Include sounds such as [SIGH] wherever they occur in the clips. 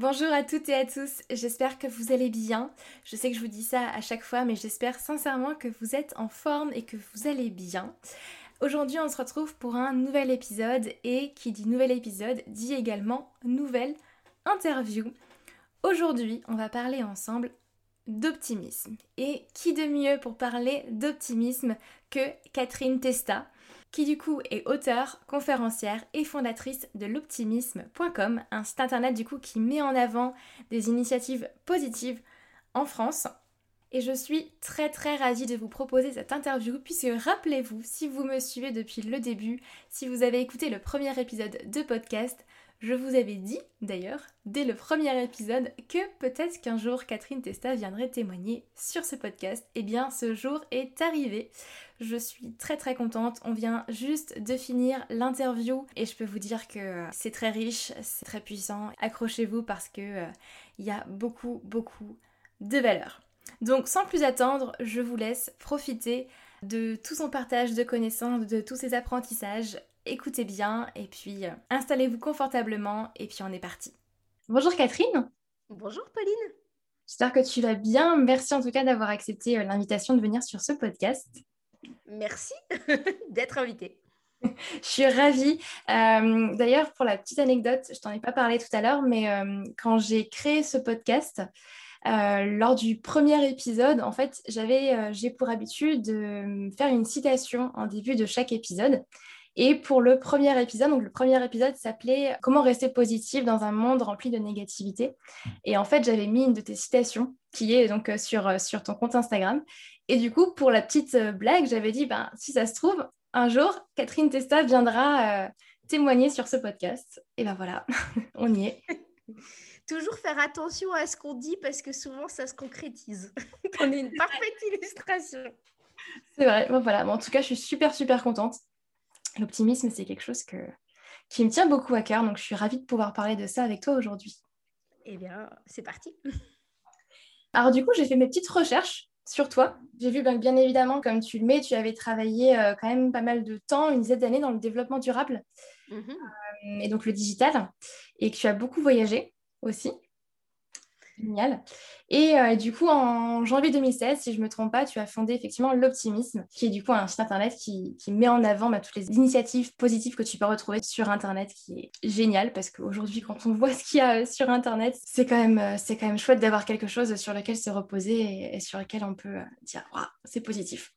Bonjour à toutes et à tous, j'espère que vous allez bien. Je sais que je vous dis ça à chaque fois, mais j'espère sincèrement que vous êtes en forme et que vous allez bien. Aujourd'hui, on se retrouve pour un nouvel épisode et qui dit nouvel épisode dit également nouvelle interview. Aujourd'hui, on va parler ensemble d'optimisme. Et qui de mieux pour parler d'optimisme que Catherine Testa qui du coup est auteure, conférencière et fondatrice de l'optimisme.com, un site internet du coup qui met en avant des initiatives positives en France. Et je suis très très ravie de vous proposer cette interview puisque rappelez-vous, si vous me suivez depuis le début, si vous avez écouté le premier épisode de podcast, je vous avais dit, d'ailleurs, dès le premier épisode, que peut-être qu'un jour Catherine Testa viendrait témoigner sur ce podcast. Eh bien, ce jour est arrivé. Je suis très très contente. On vient juste de finir l'interview et je peux vous dire que c'est très riche, c'est très puissant. Accrochez-vous parce que euh, y a beaucoup beaucoup de valeur. Donc, sans plus attendre, je vous laisse profiter de tout son partage de connaissances, de tous ses apprentissages écoutez bien et puis euh, installez-vous confortablement et puis on est parti. Bonjour Catherine. Bonjour Pauline. J'espère que tu vas bien. Merci en tout cas d'avoir accepté euh, l'invitation de venir sur ce podcast. Merci [LAUGHS] d'être invitée. [LAUGHS] Je suis ravie. Euh, d'ailleurs, pour la petite anecdote, je t'en ai pas parlé tout à l'heure, mais quand j'ai créé ce podcast, lors du premier épisode, en fait, j'avais, j'ai pour habitude de faire une citation en début de chaque épisode. Et pour le premier épisode, donc le premier épisode s'appelait Comment rester positif dans un monde rempli de négativité. Et en fait, j'avais mis une de tes citations qui est donc euh, sur, euh, sur ton compte Instagram. Et du coup, pour la petite euh, blague, j'avais dit, ben, si ça se trouve, un jour, Catherine Testa viendra témoigner sur ce podcast. Et ben voilà, [LAUGHS] on y est. [LAUGHS] Toujours faire attention à ce qu'on dit parce que souvent ça se concrétise. [LAUGHS] on est une parfaite illustration. C'est vrai, bon, voilà. en tout cas, je suis super, super contente. L'optimisme, c'est quelque chose que, qui me tient beaucoup à cœur, donc je suis ravie de pouvoir parler de ça avec toi aujourd'hui. Eh bien, c'est parti. [LAUGHS] Alors du coup, j'ai fait mes petites recherches sur toi. J'ai vu bien, évidemment, comme tu le mets, tu avais travaillé euh, quand même pas mal de temps, une dizaine d'années dans le développement durable mhm. euh, et donc le digital, et que tu as beaucoup voyagé aussi. Génial. Et euh, du coup, en janvier 2016, si je ne me trompe pas, tu as fondé effectivement l'Optimisme, qui est du coup un site internet qui, met en avant bah, toutes les initiatives positives que tu peux retrouver sur internet, qui est génial parce qu'aujourd'hui, quand on voit ce qu'il y a euh, sur internet, c'est quand même, euh, c'est quand même chouette d'avoir quelque chose sur lequel se reposer et, sur lequel on peut dire, c'est positif.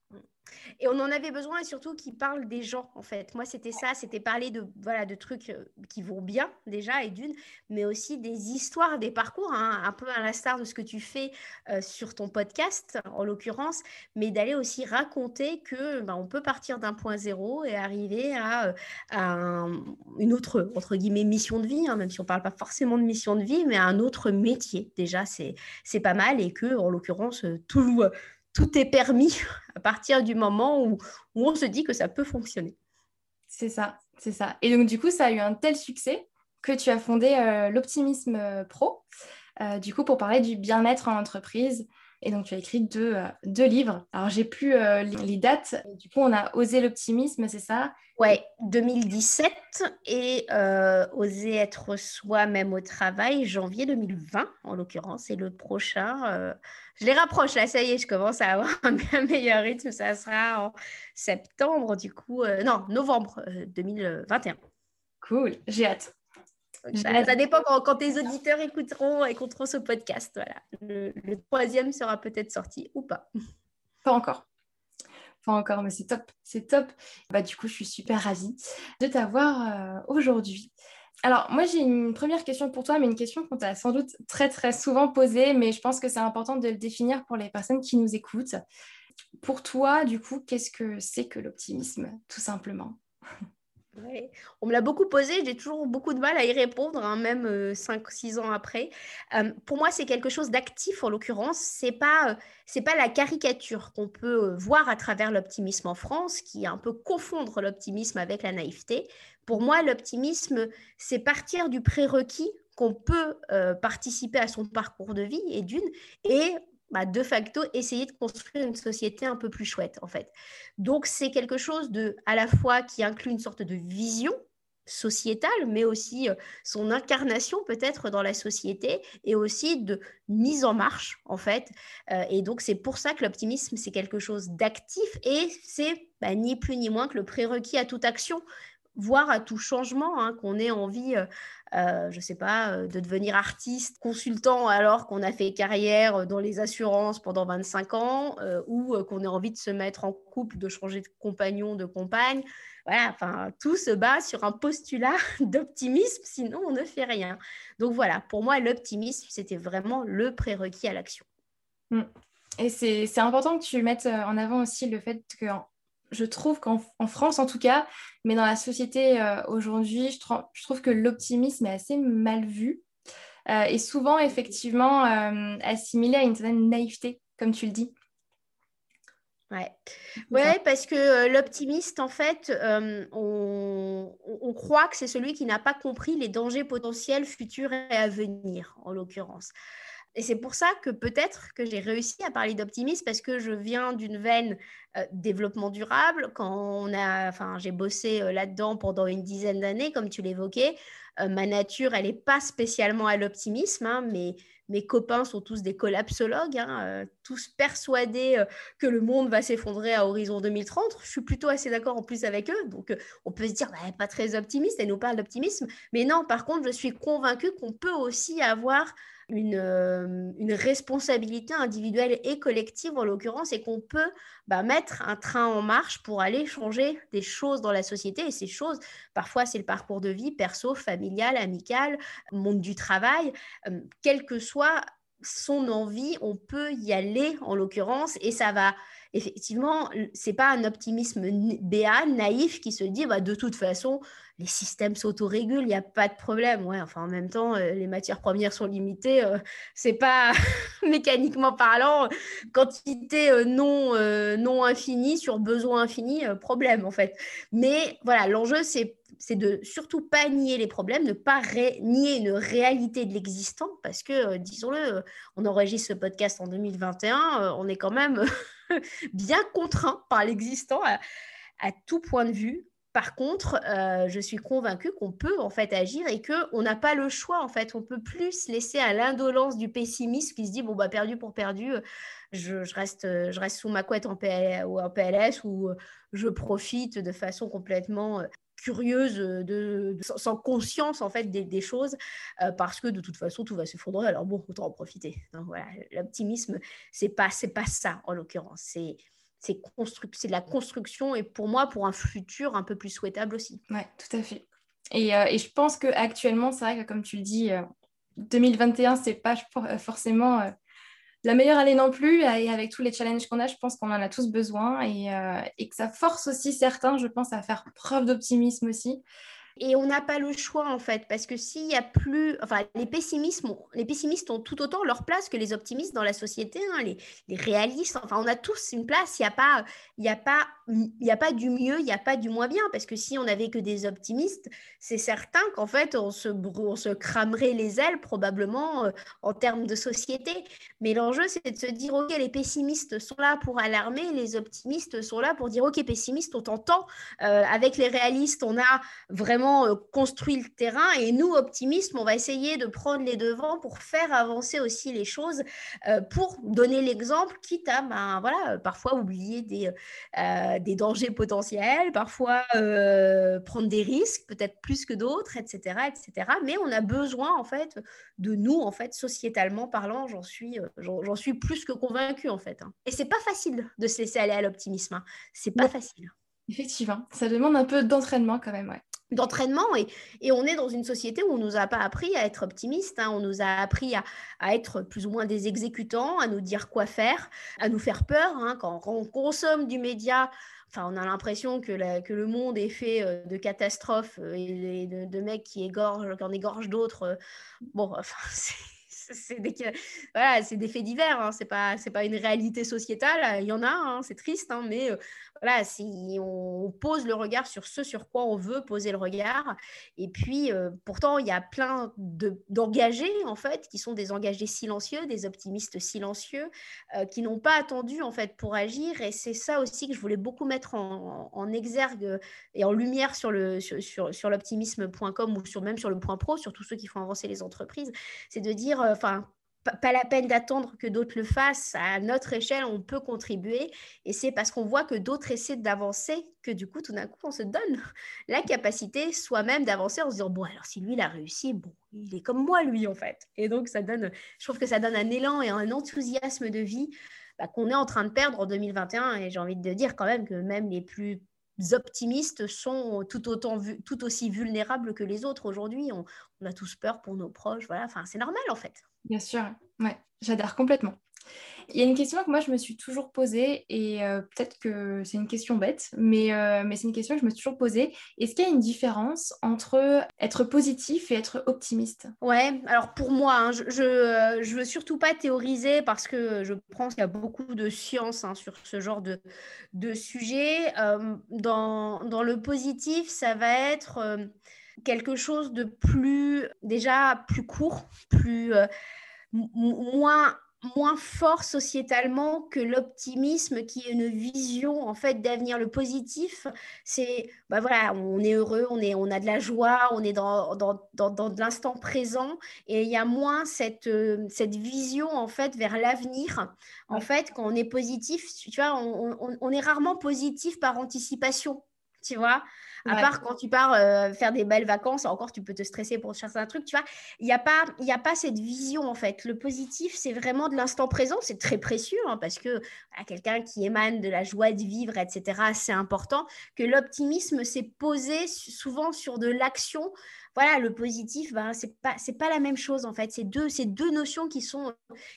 Et on en avait besoin et surtout qui parle des gens en fait. Moi c'était ça, c'était parler de voilà de trucs euh, qui vont bien déjà et d'une, mais aussi des histoires, des parcours, hein, un peu à l'instar de ce que tu fais euh, sur ton podcast en l'occurrence, mais d'aller aussi raconter que ben, on peut partir d'un point zéro et arriver à, euh, une autre entre guillemets mission de vie, hein, même si on parle pas forcément de mission de vie, mais un autre métier. Déjà c'est c'est pas mal et que en l'occurrence tout tout est permis [LAUGHS] à partir du moment où, on se dit que ça peut fonctionner. C'est ça, c'est ça. Et donc, du coup, ça a eu un tel succès que tu as fondé euh, l'Optimisme Pro, euh, du coup, pour parler du bien-être en entreprise. Et donc, tu as écrit deux, deux livres. Alors, j'ai plus les dates. Du coup, on a osé l'optimisme, c'est ça? Ouais, 2017 et oser être soi-même au travail, janvier 2020 en l'occurrence. Et le prochain, je les rapproche là, ça y est, je commence à avoir [LAUGHS] un meilleur rythme. Ça sera en septembre, du coup, euh, non, novembre 2021. Euh, cool, j'ai hâte. Ça, dépend quand, tes auditeurs écouteront, écouteront ce podcast. Voilà. Le, troisième sera peut-être sorti ou pas. Pas encore. Pas encore, mais c'est top. C'est top. Bah, du coup, je suis super ravie de t'avoir euh, aujourd'hui. Alors, moi, j'ai une première question pour toi, mais une question qu'on t'a sans doute très, très souvent posée, mais je pense que c'est important de le définir pour les personnes qui nous écoutent. Pour toi, du coup, qu'est-ce que c'est que l'optimisme, tout simplement? On me l'a beaucoup posé, j'ai toujours beaucoup de mal à y répondre, hein, même 5-6 euh, ans après. Pour moi, c'est quelque chose d'actif en l'occurrence. C'est pas, c'est pas la caricature qu'on peut voir à travers l'optimisme en France, qui un peu confondre l'optimisme avec la naïveté. Pour moi, l'optimisme, c'est partir du prérequis qu'on peut participer à son parcours de vie et d'une, et bah, de facto essayer de construire une société un peu plus chouette en fait. Donc c'est quelque chose de à la fois qui inclut une sorte de vision sociétale, mais aussi euh, son incarnation peut-être dans la société et aussi de mise en marche en fait. Euh, et donc c'est pour ça que l'optimisme c'est quelque chose d'actif et c'est bah, ni plus ni moins que le prérequis à toute action voire à tout changement, hein, qu'on ait envie, euh, euh, je ne sais pas, euh, de devenir artiste, consultant alors qu'on a fait carrière dans les assurances pendant 25 ans, ou qu'on ait envie de se mettre en couple, de changer de compagnon, de compagne. Voilà, enfin, tout se base sur un postulat [LAUGHS] d'optimisme, sinon on ne fait rien. Donc voilà, pour moi, l'optimisme, c'était vraiment le prérequis à l'action. Mmh. Et c'est important que tu mettes en avant aussi le fait que je trouve qu'en France en tout cas, mais dans la société euh, aujourd'hui, je, trouve que l'optimisme est assez mal vu euh, et souvent effectivement euh, assimilé à une certaine naïveté, comme tu le dis. Ouais. ouais, parce que l'optimiste, en fait, on, on, croit que c'est celui qui n'a pas compris les dangers potentiels futurs et à venir, en l'occurrence. Et c'est pour ça que peut-être que j'ai réussi à parler d'optimisme parce que je viens d'une veine euh, développement durable. Quand on a, enfin, j'ai bossé euh, là-dedans pendant une dizaine d'années, comme tu l'évoquais. Euh, ma nature, elle n'est pas spécialement à l'optimisme, hein, mais mes copains sont tous des collapsologues, hein, tous persuadés que le monde va s'effondrer à horizon 2030. Je suis plutôt assez d'accord en plus avec eux. Donc, on peut se dire, bah, pas très optimiste, elle nous parle d'optimisme. Mais non, par contre, je suis convaincue qu'on peut aussi avoir une, une, responsabilité individuelle et collective en l'occurrence et qu'on peut bah, mettre un train en marche pour aller changer des choses dans la société. Et ces choses, parfois, c'est le parcours de vie perso, familial, amical, monde du travail, quelle que soit son envie, on peut y aller en l'occurrence et ça va effectivement, c'est pas un optimisme béat, naïf qui se dit bah, de toute façon, les systèmes s'autorégulent, il n'y a pas de problème. Ouais, enfin, en même temps, euh, les matières premières sont limitées. Euh, c'est pas [LAUGHS] mécaniquement parlant, quantité euh, non, non infinie sur besoin infini, problème en fait. Mais voilà, l'enjeu, c'est c'est de surtout pas nier les problèmes, ne pas nier une réalité de l'existant, parce que, disons-le, on enregistre ce podcast en 2021, on est quand même [LAUGHS] bien contraint par l'existant à, tout point de vue. Par contre, euh, je suis convaincue qu'on peut en fait agir et qu'on n'a pas le choix en fait. On peut plus se laisser à l'indolence du pessimisme qui se dit bon bah perdu pour perdu, je, reste, je reste sous ma couette en, ou en PLS ou je profite de façon complètement euh, curieuse, de, sans conscience en fait des, choses, euh, parce que de toute façon tout va s'effondrer. Alors bon, autant en profiter. l'optimisme, c'est pas c'est pas ça en l'occurrence. C'est c'est de la construction et pour moi pour un futur un peu plus souhaitable aussi. Ouais, tout à fait. Et, euh, et je pense que actuellement, c'est vrai que comme tu le dis, 2021 euh, c'est pas euh, forcément la meilleure année non plus. Et avec tous les challenges qu'on a, je pense qu'on en a tous besoin et, et que ça force aussi certains, je pense, à faire preuve d'optimisme aussi. Et on n'a pas le choix, en fait, parce que s'il y a plus. Enfin, les, pessimistes, les pessimistes ont tout autant leur place que les optimistes dans la société, hein, les, les, réalistes. Enfin, on a tous une place. Il n'y a, pas, il a, pas, il a pas du mieux, il n'y a pas du moins bien, parce que si on n'avait que des optimistes, c'est certain qu'en fait, on se, on se cramerait les ailes, probablement, euh, en termes de société. Mais l'enjeu, c'est de se dire, OK, les pessimistes sont là pour alarmer, les optimistes sont là pour dire, OK, pessimiste, on t'entend. Euh, avec les réalistes, on a vraiment euh, construit le terrain et nous, optimistes, on va essayer de prendre les devants pour faire avancer aussi les choses, pour donner l'exemple, quitte à ben, voilà, parfois oublier des, des dangers potentiels, parfois prendre des risques, peut-être plus que d'autres, etc., etc. Mais on a besoin en fait de nous, en fait, sociétalement parlant, j'en suis, j'en suis plus que convaincue en fait. Hein. Et c'est pas facile de se laisser aller à l'optimisme. Hein. C'est pas facile. Effectivement, ça demande un peu d'entraînement quand même, ouais d'entraînement et, on est dans une société où on nous a pas appris à être optimiste, hein. on nous a appris à, être plus ou moins des exécutants, à nous dire quoi faire, à nous faire peur. Hein. Quand, on consomme du média, Enfin, on a l'impression que, le monde est fait euh, de catastrophes euh, et de, mecs qui égorgent, qui en égorgent d'autres. Euh, bon, enfin, [LAUGHS] c'est des, faits divers, hein. c'est pas, pas une réalité sociétale, il y en a, hein, c'est triste, mais voilà, on pose le regard sur ce sur quoi on veut poser le regard, et puis pourtant il y a plein d'engagés en fait, qui sont des engagés silencieux, des optimistes silencieux, qui n'ont pas attendu en fait pour agir, et c'est ça aussi que je voulais beaucoup mettre en, exergue et en lumière sur le sur, sur, sur l'optimisme.com ou sur même sur le point pro, sur tous ceux qui font avancer les entreprises, c'est de dire enfin, pas la peine d'attendre que d'autres le fassent. À notre échelle, on peut contribuer. Et c'est parce qu'on voit que d'autres essaient d'avancer que du coup, tout d'un coup, on se donne la capacité soi-même d'avancer en se disant, bon, alors si lui, il a réussi, bon, il est comme moi, lui, en fait. Et donc, ça donne, je trouve que ça donne un élan et un enthousiasme de vie bah, qu'on est en train de perdre en 2021. Et j'ai envie de dire quand même que même les plus optimistes sont tout, autant tout aussi vulnérables que les autres aujourd'hui. On, a tous peur pour nos proches. Voilà, enfin, c'est normal en fait. Bien sûr, ouais, j'adhère complètement. Il y a une question que moi je me suis toujours posée et euh, peut-être que c'est une question bête, mais, euh, mais c'est une question que je me suis toujours posée. Est-ce qu'il y a une différence entre être positif et être optimiste? Ouais, alors pour moi, hein, je, je, euh, je, veux surtout pas théoriser parce que je pense qu'il y a beaucoup de science hein, sur ce genre de, de sujet. dans, dans, le positif, ça va être quelque chose de plus, déjà plus court, plus, moins moins fort sociétalement que l'optimisme qui est une vision en fait d'avenir. Le positif c'est bah voilà on est heureux on est on a de la joie on est dans dans, dans, dans l'instant présent. Et il y a moins cette euh, cette vision en fait vers l'avenir en fait quand on est positif. Tu vois on, on, on est rarement positif par anticipation tu vois à part quand tu pars euh, faire des belles vacances, encore tu peux te stresser pour chercher un truc, tu vois. Il n'y a, pas, a pas cette vision en fait. Le positif, c'est vraiment de l'instant présent, c'est très précieux hein, parce que quelqu'un qui émane de la joie de vivre, etc., c'est important. Que l'optimisme, c'est posé souvent sur de l'action voilà, le positif, ben, c'est pas pas la même chose en fait. C'est deux deux notions qui sont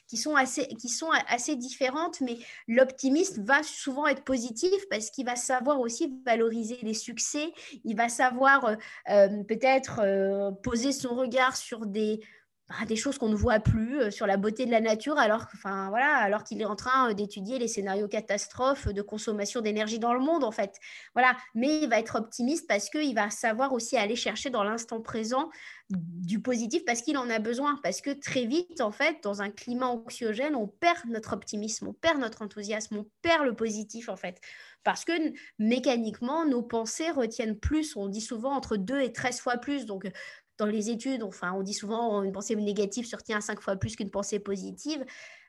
qui sont assez qui sont assez différentes, mais l'optimiste va souvent être positif parce qu'il va savoir aussi valoriser les succès. Il va savoir euh, euh, peut-être euh, poser son regard sur des bah, des choses qu'on ne voit plus euh, sur la beauté de la nature, alors, enfin, voilà, alors qu'il est en train euh, d'étudier les scénarios catastrophes de consommation d'énergie dans le monde, en fait. Voilà. Mais il va être optimiste parce qu'il va savoir aussi aller chercher dans l'instant présent du positif parce qu'il en a besoin. Parce que très vite, en fait, dans un climat anxiogène, on perd notre optimisme, on perd notre enthousiasme, on perd le positif, en fait. Parce que mécaniquement, nos pensées retiennent plus. On dit souvent entre 2 et 13 fois plus. Donc, dans les études, enfin, on dit souvent une pensée négative surtient cinq fois plus qu'une pensée positive.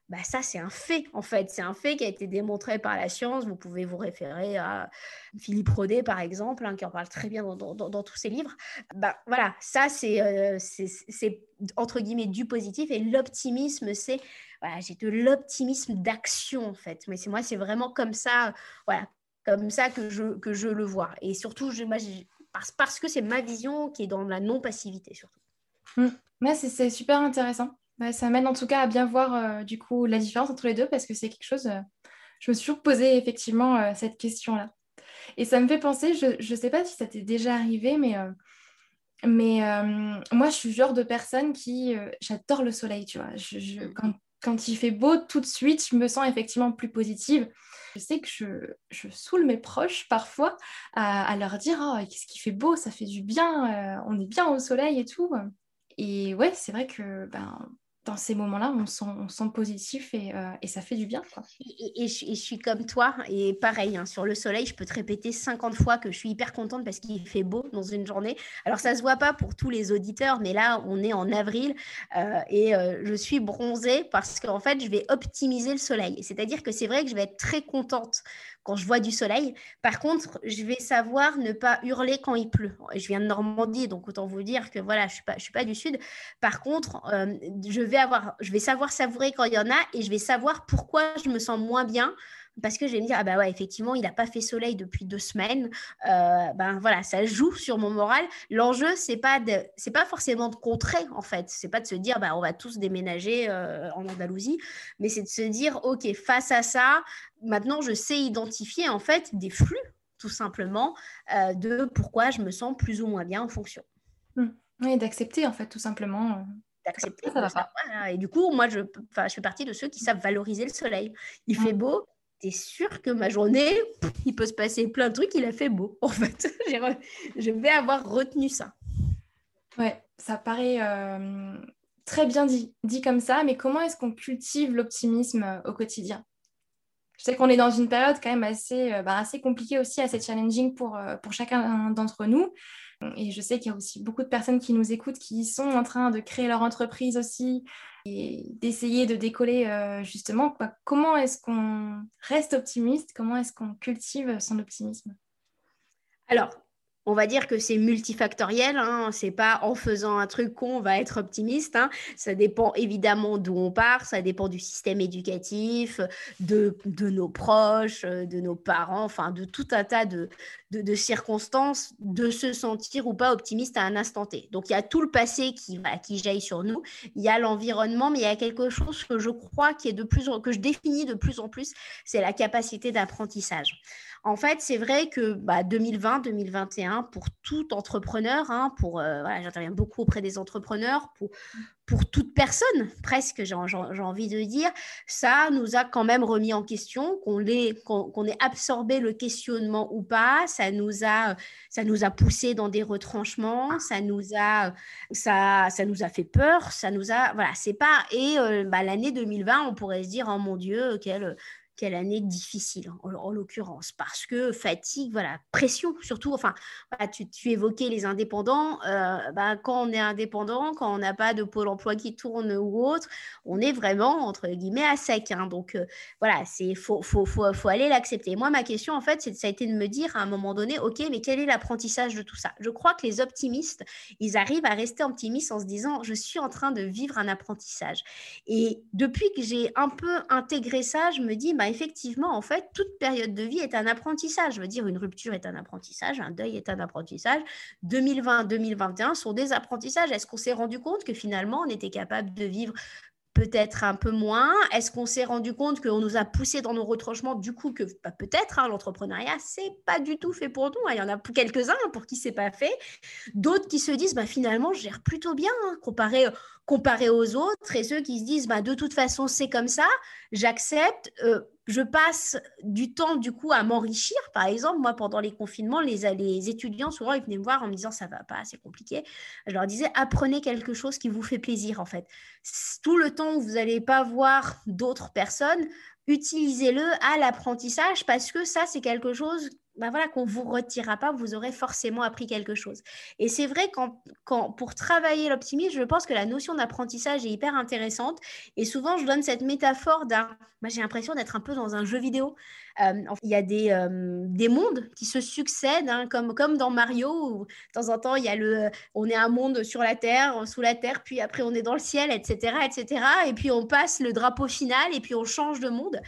Bah, ça, c'est un fait, en fait. C'est un fait qui a été démontré par la science. Vous pouvez vous référer à Philippe Rodet, par exemple, hein, qui en parle très bien dans, tous ses livres. Bah, voilà, ça, euh, c'est, c'est, entre guillemets du positif. Et l'optimisme, c'est, voilà, j'ai de l'optimisme d'action, en fait. Mais c'est moi, c'est vraiment comme ça, voilà, comme ça que je, que je le vois. Et surtout, je, moi, parce, que c'est ma vision qui est dans la non-passivité surtout. Mmh. c'est super intéressant. ça m'aide en tout cas à bien voir euh, du coup la différence entre les deux parce que c'est quelque chose, euh, je me suis toujours posé effectivement euh, cette question-là. Et ça me fait penser, je ne sais pas si ça t'est déjà arrivé, mais, mais moi je suis le genre de personne qui, j'adore le soleil, tu vois. Quand, quand il fait beau, tout de suite, je me sens effectivement plus positive. Je sais que je, je saoule mes proches parfois à, leur dire oh, qu'est-ce qui fait beau, ça fait du bien, euh, on est bien au soleil et tout. Et ouais, c'est vrai que ben, dans ces moments-là, on sent, positif et, euh, et, ça fait du bien. Et, je, suis comme toi, et pareil, hein, sur le soleil, je peux te répéter 50 fois que je suis hyper contente parce qu'il fait beau dans une journée. Alors, ça ne se voit pas pour tous les auditeurs, mais là, on est en avril euh, et euh, je suis bronzée parce qu'en fait, je vais optimiser le soleil. C'est-à-dire que c'est vrai que je vais être très contente quand je vois du soleil. Par contre, je vais savoir ne pas hurler quand il pleut. Je viens de Normandie, donc autant vous dire que voilà, je ne suis, pas, je suis pas du Sud. Par contre, je vais avoir, je vais savoir savourer quand il y en a et je vais savoir pourquoi je me sens moins bien parce que je vais me dire, ah bah ouais, effectivement, il n'a pas fait soleil depuis deux semaines. Euh, ben voilà, ça joue sur mon moral. L'enjeu, c'est pas de, c'est pas forcément de contrer, en fait. C'est pas de se dire, bah, on va tous déménager euh, en Andalousie, mais c'est de se dire, OK, face à ça, maintenant, je sais identifier, en fait, des flux tout simplement, euh, de pourquoi je me sens plus ou moins bien en fonction. Mmh. Oui, d'accepter en fait, tout simplement. D'accepter. Et du coup, moi, je, je fais partie de ceux qui savent valoriser le soleil. Il fait mmh. beau, tu es sûr que ma journée, il peut se passer plein de trucs, il a fait beau. [LAUGHS] En fait, je vais avoir retenu ça. Ouais, ça paraît euh, très bien dit, dit comme ça, mais comment est-ce qu'on cultive l'optimisme euh, au quotidien? Je sais qu'on est dans une période quand même assez, euh, bah, assez compliquée aussi, assez challenging pour, pour chacun d'entre nous. Et je sais qu'il y a aussi beaucoup de personnes qui nous écoutent qui sont en train de créer leur entreprise aussi et d'essayer de décoller justement. Comment est-ce qu'on reste optimiste? Comment est-ce qu'on cultive son optimisme? Alors, on va dire que c'est multifactoriel. Hein. C'est pas en faisant un truc qu'on va être optimiste. Hein. Ça dépend évidemment d'où on part. Ça dépend du système éducatif, de, nos proches, de nos parents, enfin de tout un tas de, circonstances de se sentir ou pas optimiste à un instant T. Donc il y a tout le passé qui, qui jaillit sur nous. Il y a l'environnement, mais il y a quelque chose que je crois qui est de plus en, que je définis de plus en plus, c'est la capacité d'apprentissage. En fait, c'est vrai que 2020-2021, bah, pour tout entrepreneur, hein, pour euh, j'interviens beaucoup auprès des entrepreneurs, pour, pour toute personne, presque, j'ai envie de dire, ça nous a quand même remis en question, qu'on qu'on ait absorbé le questionnement ou pas, ça nous a, ça nous a poussé dans des retranchements, ça nous a, ça, ça nous a fait peur, ça nous a, voilà, c'est pas, et euh, bah, l'année 2020, on pourrait se dire, oh mon Dieu, quelle quelle année difficile en, l'occurrence parce que fatigue, voilà, pression surtout. Enfin, tu, évoquais les indépendants. Euh, bah, quand on est indépendant, quand on n'a pas de pôle emploi qui tourne ou autre, on est vraiment entre guillemets à sec. Hein. donc euh, voilà, c'est faut, faut, faut, faut aller l'accepter. Moi, ma question en fait, ça a été de me dire à un moment donné, ok, mais quel est l'apprentissage de tout ça? Je crois que les optimistes, ils arrivent à rester optimistes en se disant, je suis en train de vivre un apprentissage. Et depuis que j'ai un peu intégré ça, je me dis, bah, effectivement, en fait, toute période de vie est un apprentissage. Je veux dire, une rupture est un apprentissage, un deuil est un apprentissage. 2020-2021 sont des apprentissages. Est-ce qu'on s'est rendu compte que finalement, on était capable de vivre peut-être un peu moins? Est-ce qu'on s'est rendu compte qu'on nous a poussé dans nos retranchements? Du coup, que bah, peut-être hein, l'entrepreneuriat, c'est pas du tout fait pour nous. Il y en a quelques-uns pour qui c'est pas fait. D'autres qui se disent, bah, finalement, je gère plutôt bien hein, comparé comparé aux autres et ceux qui se disent bah, de toute façon c'est comme ça, j'accepte, euh, je passe du temps du coup à m'enrichir. Par exemple, moi pendant les confinements, les, les étudiants souvent ils venaient me voir en me disant ça va pas, c'est compliqué. Je leur disais apprenez quelque chose qui vous fait plaisir en fait. Tout le temps où vous n'allez pas voir d'autres personnes, utilisez-le à l'apprentissage parce que ça c'est quelque chose bah voilà, qu'on ne vous retirera pas, vous aurez forcément appris quelque chose. Et c'est vrai quand, quand pour travailler l'optimisme, je pense que la notion d'apprentissage est hyper intéressante. Et souvent, je donne cette métaphore d'un... Moi, j'ai l'impression d'être un peu dans un jeu vidéo. Euh, il y a des, euh, des mondes qui se succèdent, hein, comme, comme dans Mario, où de temps en temps, il y a le, on est un monde sur la Terre, sous la Terre, puis après, on est dans le ciel, etc., etc. Et puis, on passe le drapeau final, et puis on change de monde.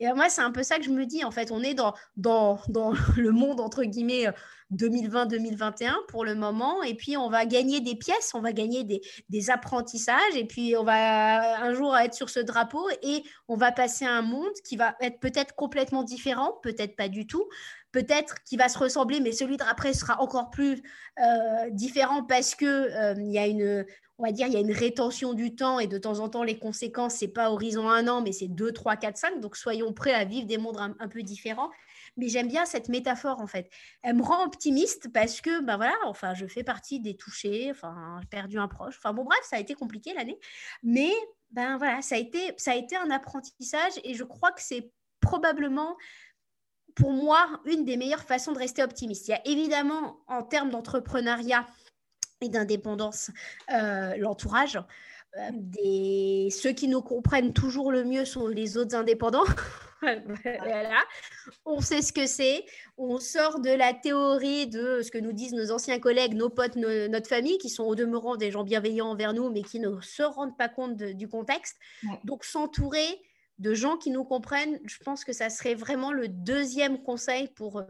Et moi, c'est un peu ça que je me dis. En fait, on est dans, dans, dans [LAUGHS] le monde, entre guillemets, 2020-2021 pour le moment. Et puis, on va gagner des pièces, on va gagner des, apprentissages. Et puis, on va un jour être sur ce drapeau et on va passer à un monde qui va être peut-être complètement différent, peut-être pas du tout. Peut-être qui va se ressembler, mais celui d'après sera encore plus euh, différent parce que euh, il y a une, on va dire, il y a une rétention du temps et de temps en temps, les conséquences, c'est pas horizon un an, mais c'est 2, 3, 4, 5. Donc, soyons prêts à vivre des mondes un, peu différents. Mais j'aime bien cette métaphore, en fait. Elle me rend optimiste parce que, ben voilà, enfin, je fais partie des touchés, enfin, j'ai perdu un proche. Enfin, bon, bref, ça a été compliqué l'année. Mais, ben voilà, ça a, été, ça a été un apprentissage et je crois que c'est probablement pour moi, une des meilleures façons de rester optimiste. Il y a évidemment, en termes d'entrepreneuriat, et d'indépendance, euh, l'entourage. Euh. Ceux qui nous comprennent toujours le mieux sont les autres indépendants. [LAUGHS] [LAUGHS] voilà. On sait ce que c'est. On sort de la théorie de ce que nous disent nos anciens collègues, nos potes, notre famille, qui sont au demeurant des gens bienveillants envers nous, mais qui ne se rendent pas compte du contexte. Donc s'entourer de gens qui nous comprennent, je pense que ça serait vraiment le deuxième conseil pour, euh,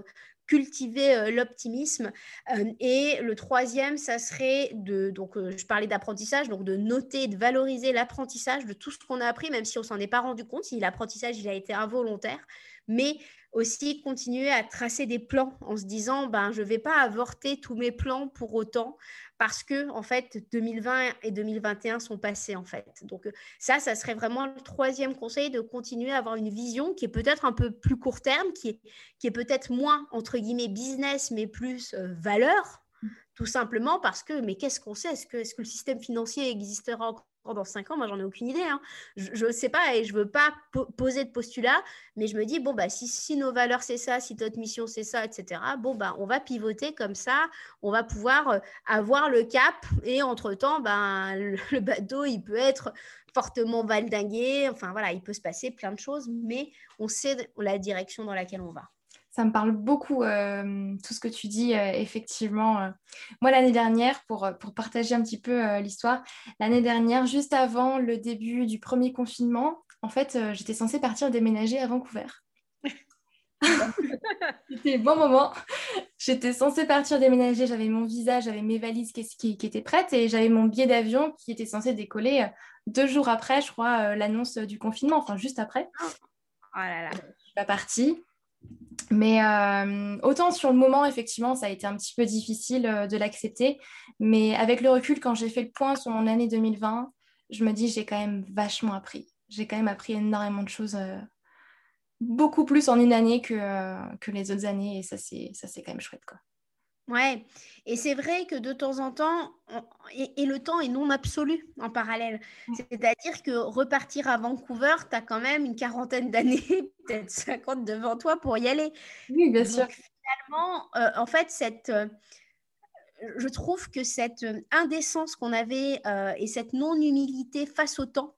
cultiver euh, l'optimisme. Euh, et le troisième, ça serait de, donc euh, je parlais d'apprentissage, donc de noter, de valoriser l'apprentissage de tout ce qu'on a appris, même si on s'en est pas rendu compte, si l'apprentissage il a été involontaire, mais aussi continuer à tracer des plans en se disant, ben je vais pas avorter tous mes plans pour autant, parce que en fait 2020 et 2021 sont passés en fait. Donc ça, ça serait vraiment le troisième conseil de continuer à avoir une vision qui est peut-être un peu plus court terme, qui est, qui est peut-être moins entre guillemets business, mais plus euh, valeur, mmh. tout simplement parce que mais qu'est-ce qu'on sait? Est-ce que, est -ce que le système financier existera encore dans cinq ans, moi j'en ai aucune idée. Hein. Je ne sais pas et je veux pas poser de postulat, mais je me dis, bon, bah, si, nos valeurs c'est ça, si notre mission c'est ça, etc., bon, bah, on va pivoter comme ça, on va pouvoir euh, avoir le cap et entre-temps, ben, le, bateau, il peut être fortement valdingué, enfin voilà, il peut se passer plein de choses, mais on sait la direction dans laquelle on va ça me parle beaucoup, euh, tout ce que tu dis, euh, effectivement. Euh. Moi, l'année dernière, pour, pour, partager un petit peu l'histoire, l'année dernière, juste avant le début du premier confinement, en fait, j'étais censée partir déménager à Vancouver. [LAUGHS] C'était le bon moment. J'étais censée partir déménager, j'avais mon visa, j'avais mes valises qui, qui, qui étaient prêtes et j'avais mon billet d'avion qui était censé décoller deux jours après, je crois, l'annonce du confinement, enfin juste après. Oh là là. Je suis pas partie. Mais euh, autant sur le moment, effectivement, ça a été un petit peu difficile euh, de l'accepter. Mais avec le recul, quand j'ai fait le point sur mon année 2020, je me dis j'ai quand même vachement appris. J'ai quand même appris énormément de choses, euh, beaucoup plus en une année que, les autres années. Et ça, c'est quand même chouette. Ouais, et c'est vrai que de temps en temps, et, le temps est non absolu en parallèle. C'est-à-dire que repartir à Vancouver, tu as quand même une quarantaine d'années, [LAUGHS] peut-être 50 devant toi pour y aller. Oui, bien sûr. Finalement, euh, en fait, cette, euh, je trouve que cette euh, indécence qu'on avait et cette non-humilité face au temps,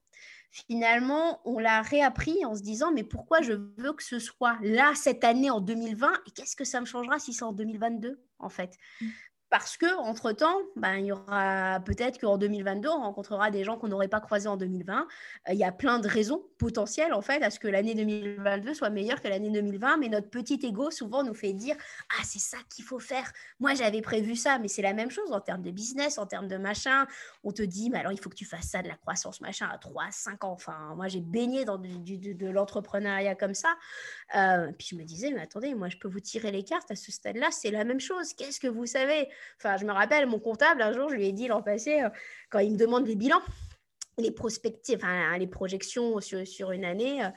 finalement, on l'a réappris en se disant, mais pourquoi je veux que ce soit là, cette année, en 2020, et qu'est-ce que ça me changera si c'est en 2022, en fait mmh. Parce que entre temps, ben, il y aura peut-être qu'en 2022, on rencontrera des gens qu'on n'aurait pas croisés en 2020. Euh, il y a plein de raisons potentielles en fait à ce que l'année 2022 soit meilleure que l'année 2020, mais notre petit ego souvent nous fait dire ah c'est ça qu'il faut faire. Moi j'avais prévu ça, mais c'est la même chose en termes de business, en termes de machin. On te dit mais alors il faut que tu fasses ça de la croissance machin à 3, 5 ans. Enfin moi j'ai baigné dans de l'entrepreneuriat comme ça. Euh, puis je me disais mais attendez moi je peux vous tirer les cartes à ce stade-là, c'est la même chose. Qu'est-ce que vous savez? Enfin, je me rappelle, mon comptable, un jour, je lui ai dit l'an passé, euh, quand il me demande les bilans, les prospectives, enfin, les projections sur, sur une année, euh,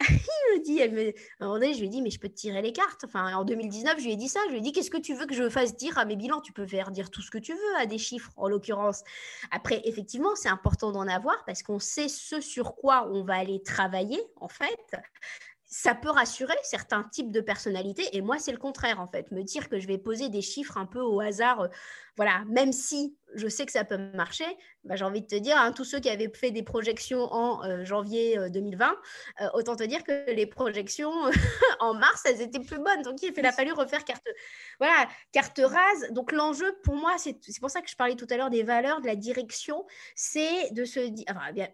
[LAUGHS] il me dit, elle je lui ai dit, mais je peux te tirer les cartes. Enfin, en 2019, je lui ai dit ça. Je lui ai dit, qu'est-ce que tu veux que je fasse dire à mes bilans? Tu peux faire dire tout ce que tu veux à des chiffres, en l'occurrence. Après, effectivement, c'est important d'en avoir parce qu'on sait ce sur quoi on va aller travailler, en fait ça peut rassurer certains types de personnalités. Et moi, c'est le contraire, en fait. Me dire que je vais poser des chiffres un peu au hasard, euh, voilà, même si je sais que ça peut marcher, bah, j'ai envie de te dire, hein, tous ceux qui avaient fait des projections en euh, janvier 2020, euh, euh, autant te dire que les projections [LAUGHS] en mars, elles étaient plus bonnes. Donc, il a fallu refaire carte, voilà, carte rase. Donc, l'enjeu pour moi, c'est pour ça que je parlais tout à l'heure des valeurs, de la direction, c'est de se dire,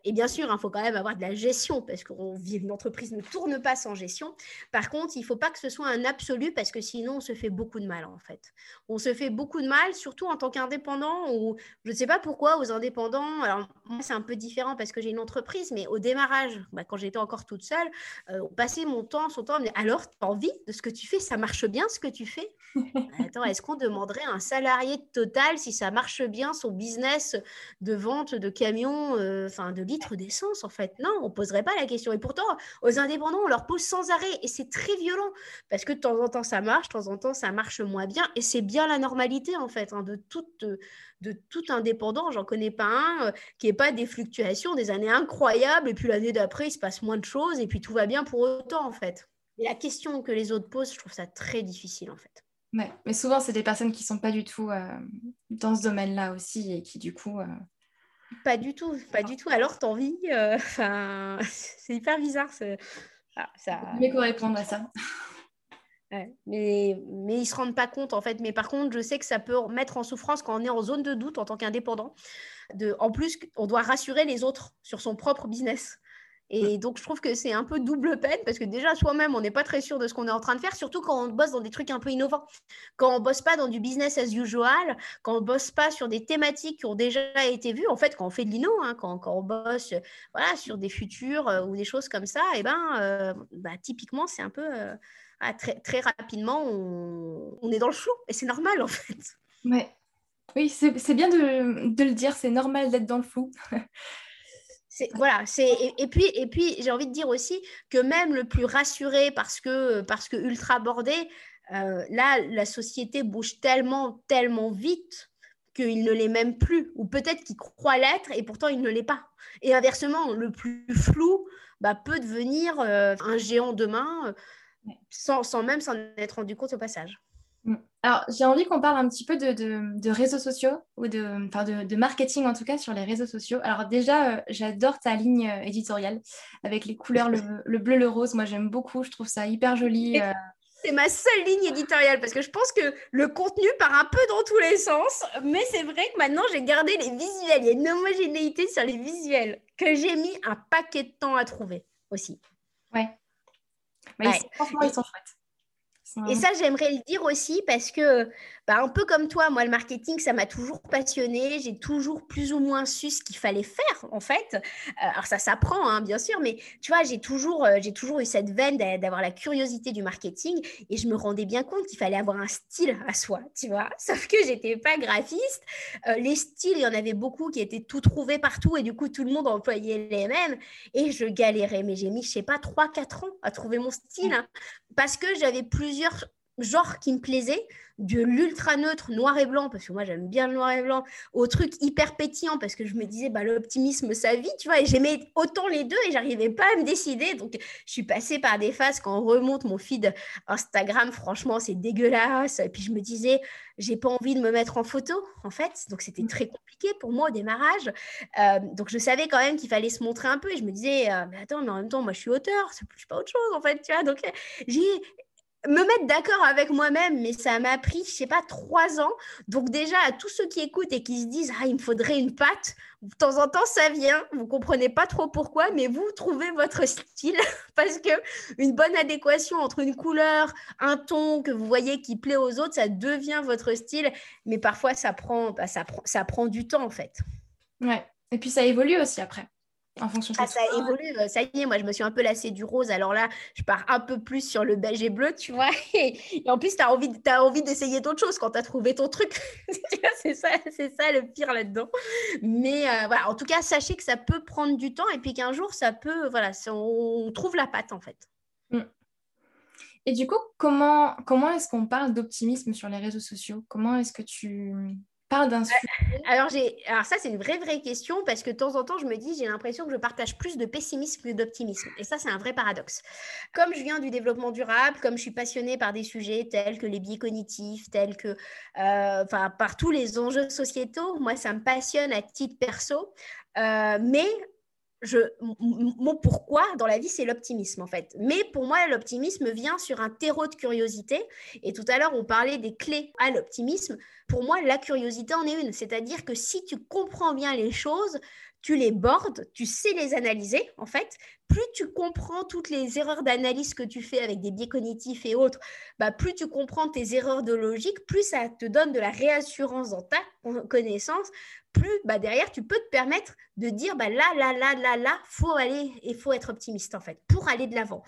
et bien sûr, il hein, faut quand même avoir de la gestion parce qu'une entreprise ne tourne pas sans gestion. Par contre, il ne faut pas que ce soit un absolu parce que sinon, on se fait beaucoup de mal, en fait. On se fait beaucoup de mal, surtout en tant qu'indépendant ou je ne sais pas pourquoi aux indépendants, alors moi c'est un peu différent parce que j'ai une entreprise, mais au démarrage, bah, quand j'étais encore toute seule, euh, on passait mon temps, son temps, mais alors tu as envie de ce que tu fais, ça marche bien ce que tu fais? [LAUGHS] Attends, est-ce qu'on demanderait à un salarié total si ça marche bien son business de vente de camions, euh, enfin de litres d'essence en fait? Non, on poserait pas la question. Et pourtant, aux indépendants, on leur pose sans arrêt. Et c'est très violent parce que de temps en temps ça marche, de temps en temps ça marche moins bien. Et c'est bien la normalité en fait hein, de toute de tout indépendant. J'en connais pas un euh, qui n'ait pas des fluctuations, des années incroyables, et puis l'année d'après, il se passe moins de choses, et puis tout va bien pour autant, en fait. Et la question que les autres posent, je trouve ça très difficile, en fait. Ouais, mais souvent, c'est des personnes qui ne sont pas du tout euh, dans ce domaine-là aussi, et qui, du coup... Euh, pas du tout, pas du tout. Alors, t'en vis, [LAUGHS] [LAUGHS] c'est hyper bizarre. Ah, ça... Mais quoi répondre à ça mais, mais ils ne se rendent pas compte en fait. Mais par contre, je sais que ça peut mettre en souffrance quand on est en zone de doute en tant qu'indépendant. De, en plus, on doit rassurer les autres sur son propre business. Et donc, je trouve que c'est un peu double peine parce que déjà, soi-même, on n'est pas très sûr de ce qu'on est en train de faire, surtout quand on bosse dans des trucs un peu innovants. Quand on bosse pas dans du business as usual, quand on bosse pas sur des thématiques qui ont déjà été vues, en fait, quand on fait de l'ino, hein, quand, quand, on bosse voilà, sur des futurs euh, ou des choses comme ça, et eh ben, euh, bah, typiquement, c'est un peu euh, ah, très, très rapidement, on, on, est dans le flou et c'est normal en fait. Ouais. Oui, c'est bien de, de, le dire, c'est normal d'être dans le flou. [LAUGHS] voilà, c'est et, puis et puis j'ai envie de dire aussi que même le plus rassuré parce que parce que ultra bordé, euh, là la société bouge tellement tellement vite qu'il ne l'est même plus ou peut-être qu'il croit l'être et pourtant il ne l'est pas. Et inversement, le plus flou bah, peut devenir euh, un géant demain euh, sans, sans même s'en être rendu compte au passage. Mm. Alors, j'ai envie qu'on parle un petit peu de, réseaux sociaux, ou de, de, de, marketing en tout cas sur les réseaux sociaux. Alors déjà, euh, j'adore ta ligne euh, éditoriale avec les couleurs, le, [LAUGHS] bleu, le rose. Moi, j'aime beaucoup, je trouve ça hyper joli. Euh. C'est ma seule ligne éditoriale parce que je pense que le contenu part un peu dans tous les sens, mais c'est vrai que maintenant, j'ai gardé les visuels. Il y a une homogénéité sur les visuels que j'ai mis un paquet de temps à trouver aussi. Ouais. Franchement, ils sont chouettes. Et ça, j'aimerais le dire aussi parce que, bah, un peu comme toi, moi, le marketing, ça m'a toujours passionné. J'ai toujours plus ou moins su ce qu'il fallait faire, en fait. Euh, alors, ça s'apprend, hein, bien sûr, mais tu vois, j'ai toujours, euh, j'ai toujours eu cette veine d'avoir la curiosité du marketing et je me rendais bien compte qu'il fallait avoir un style à soi, tu vois. [LAUGHS] Sauf que j'étais pas graphiste. Euh, les styles, il y en avait beaucoup qui étaient tout trouvés partout et du coup, tout le monde employait les mêmes et je galérais. Mais j'ai mis, je sais pas, 3-4 ans à trouver mon style hein, parce que j'avais plusieurs genre qui me plaisait, de l'ultra neutre noir et blanc, parce que moi j'aime bien le noir et blanc, au truc hyper pétillant, parce que je me disais, bah, l'optimisme, ça vit, tu vois, et j'aimais autant les deux et j'arrivais pas à me décider. Donc je suis passée par des phases quand on remonte mon feed Instagram, franchement, c'est dégueulasse. Et puis je me disais, j'ai pas envie de me mettre en photo, en fait. Donc c'était très compliqué pour moi au démarrage. Euh, donc je savais quand même qu'il fallait se montrer un peu et je me disais, euh, mais attends, mais en même temps, moi je suis auteur, je suis pas autre chose, en fait, tu vois. Donc j'ai me mettre d'accord avec moi-même, mais ça m'a pris, je sais pas, trois ans. Donc déjà, à tous ceux qui écoutent et qui se disent, ah, il me faudrait une patte, de temps en temps, ça vient. Vous comprenez pas trop pourquoi, mais vous trouvez votre [LAUGHS] style parce que une bonne adéquation entre une couleur, un ton que vous voyez qui plaît aux autres, ça devient votre style. Mais parfois, ça prend, bah, ça ça prend du temps en fait. Ouais. Et puis ça évolue aussi après en fonction ah, ça évolue, euh, ça y est, moi je me suis un peu lassée du rose, alors là je pars un peu plus sur le beige et bleu, tu vois. [LAUGHS] Et, en plus, tu as envie, as envie d'essayer d'autres choses quand tu as trouvé ton truc. [LAUGHS] c'est ça, ça le pire là-dedans. Mais euh, voilà, en tout cas, sachez que ça peut prendre du temps et puis qu'un jour ça peut, voilà, on trouve la patte en fait. Mm. Et du coup, comment, comment est-ce qu'on parle d'optimisme sur les réseaux sociaux? Comment est-ce que tu j'ai... alors ça, c'est une vraie, vraie question parce que de temps en temps, je me dis, j'ai l'impression que je partage plus de pessimisme que d'optimisme. Et ça, c'est un vrai paradoxe. Comme je viens du développement durable, comme je suis passionnée par des sujets tels que les biais cognitifs, tels que, euh, enfin, par tous les enjeux sociétaux, moi, ça me passionne à titre perso. Euh, mais je, mon pourquoi dans la vie, c'est l'optimisme en fait. Mais pour moi, l'optimisme vient sur un terreau de curiosité. Et tout à l'heure, on parlait des clés à l'optimisme. Pour moi, la curiosité en est une. C'est-à-dire que si tu comprends bien les choses, tu les bordes, tu sais les analyser en fait. Plus tu comprends toutes les erreurs d'analyse que tu fais avec des biais cognitifs et autres, bah, plus tu comprends tes erreurs de logique, plus ça te donne de la réassurance dans ta connaissance, plus bah, derrière, tu peux te permettre de dire bah, là, là, là, là, là, faut aller et faut être optimiste en fait pour aller de l'avant.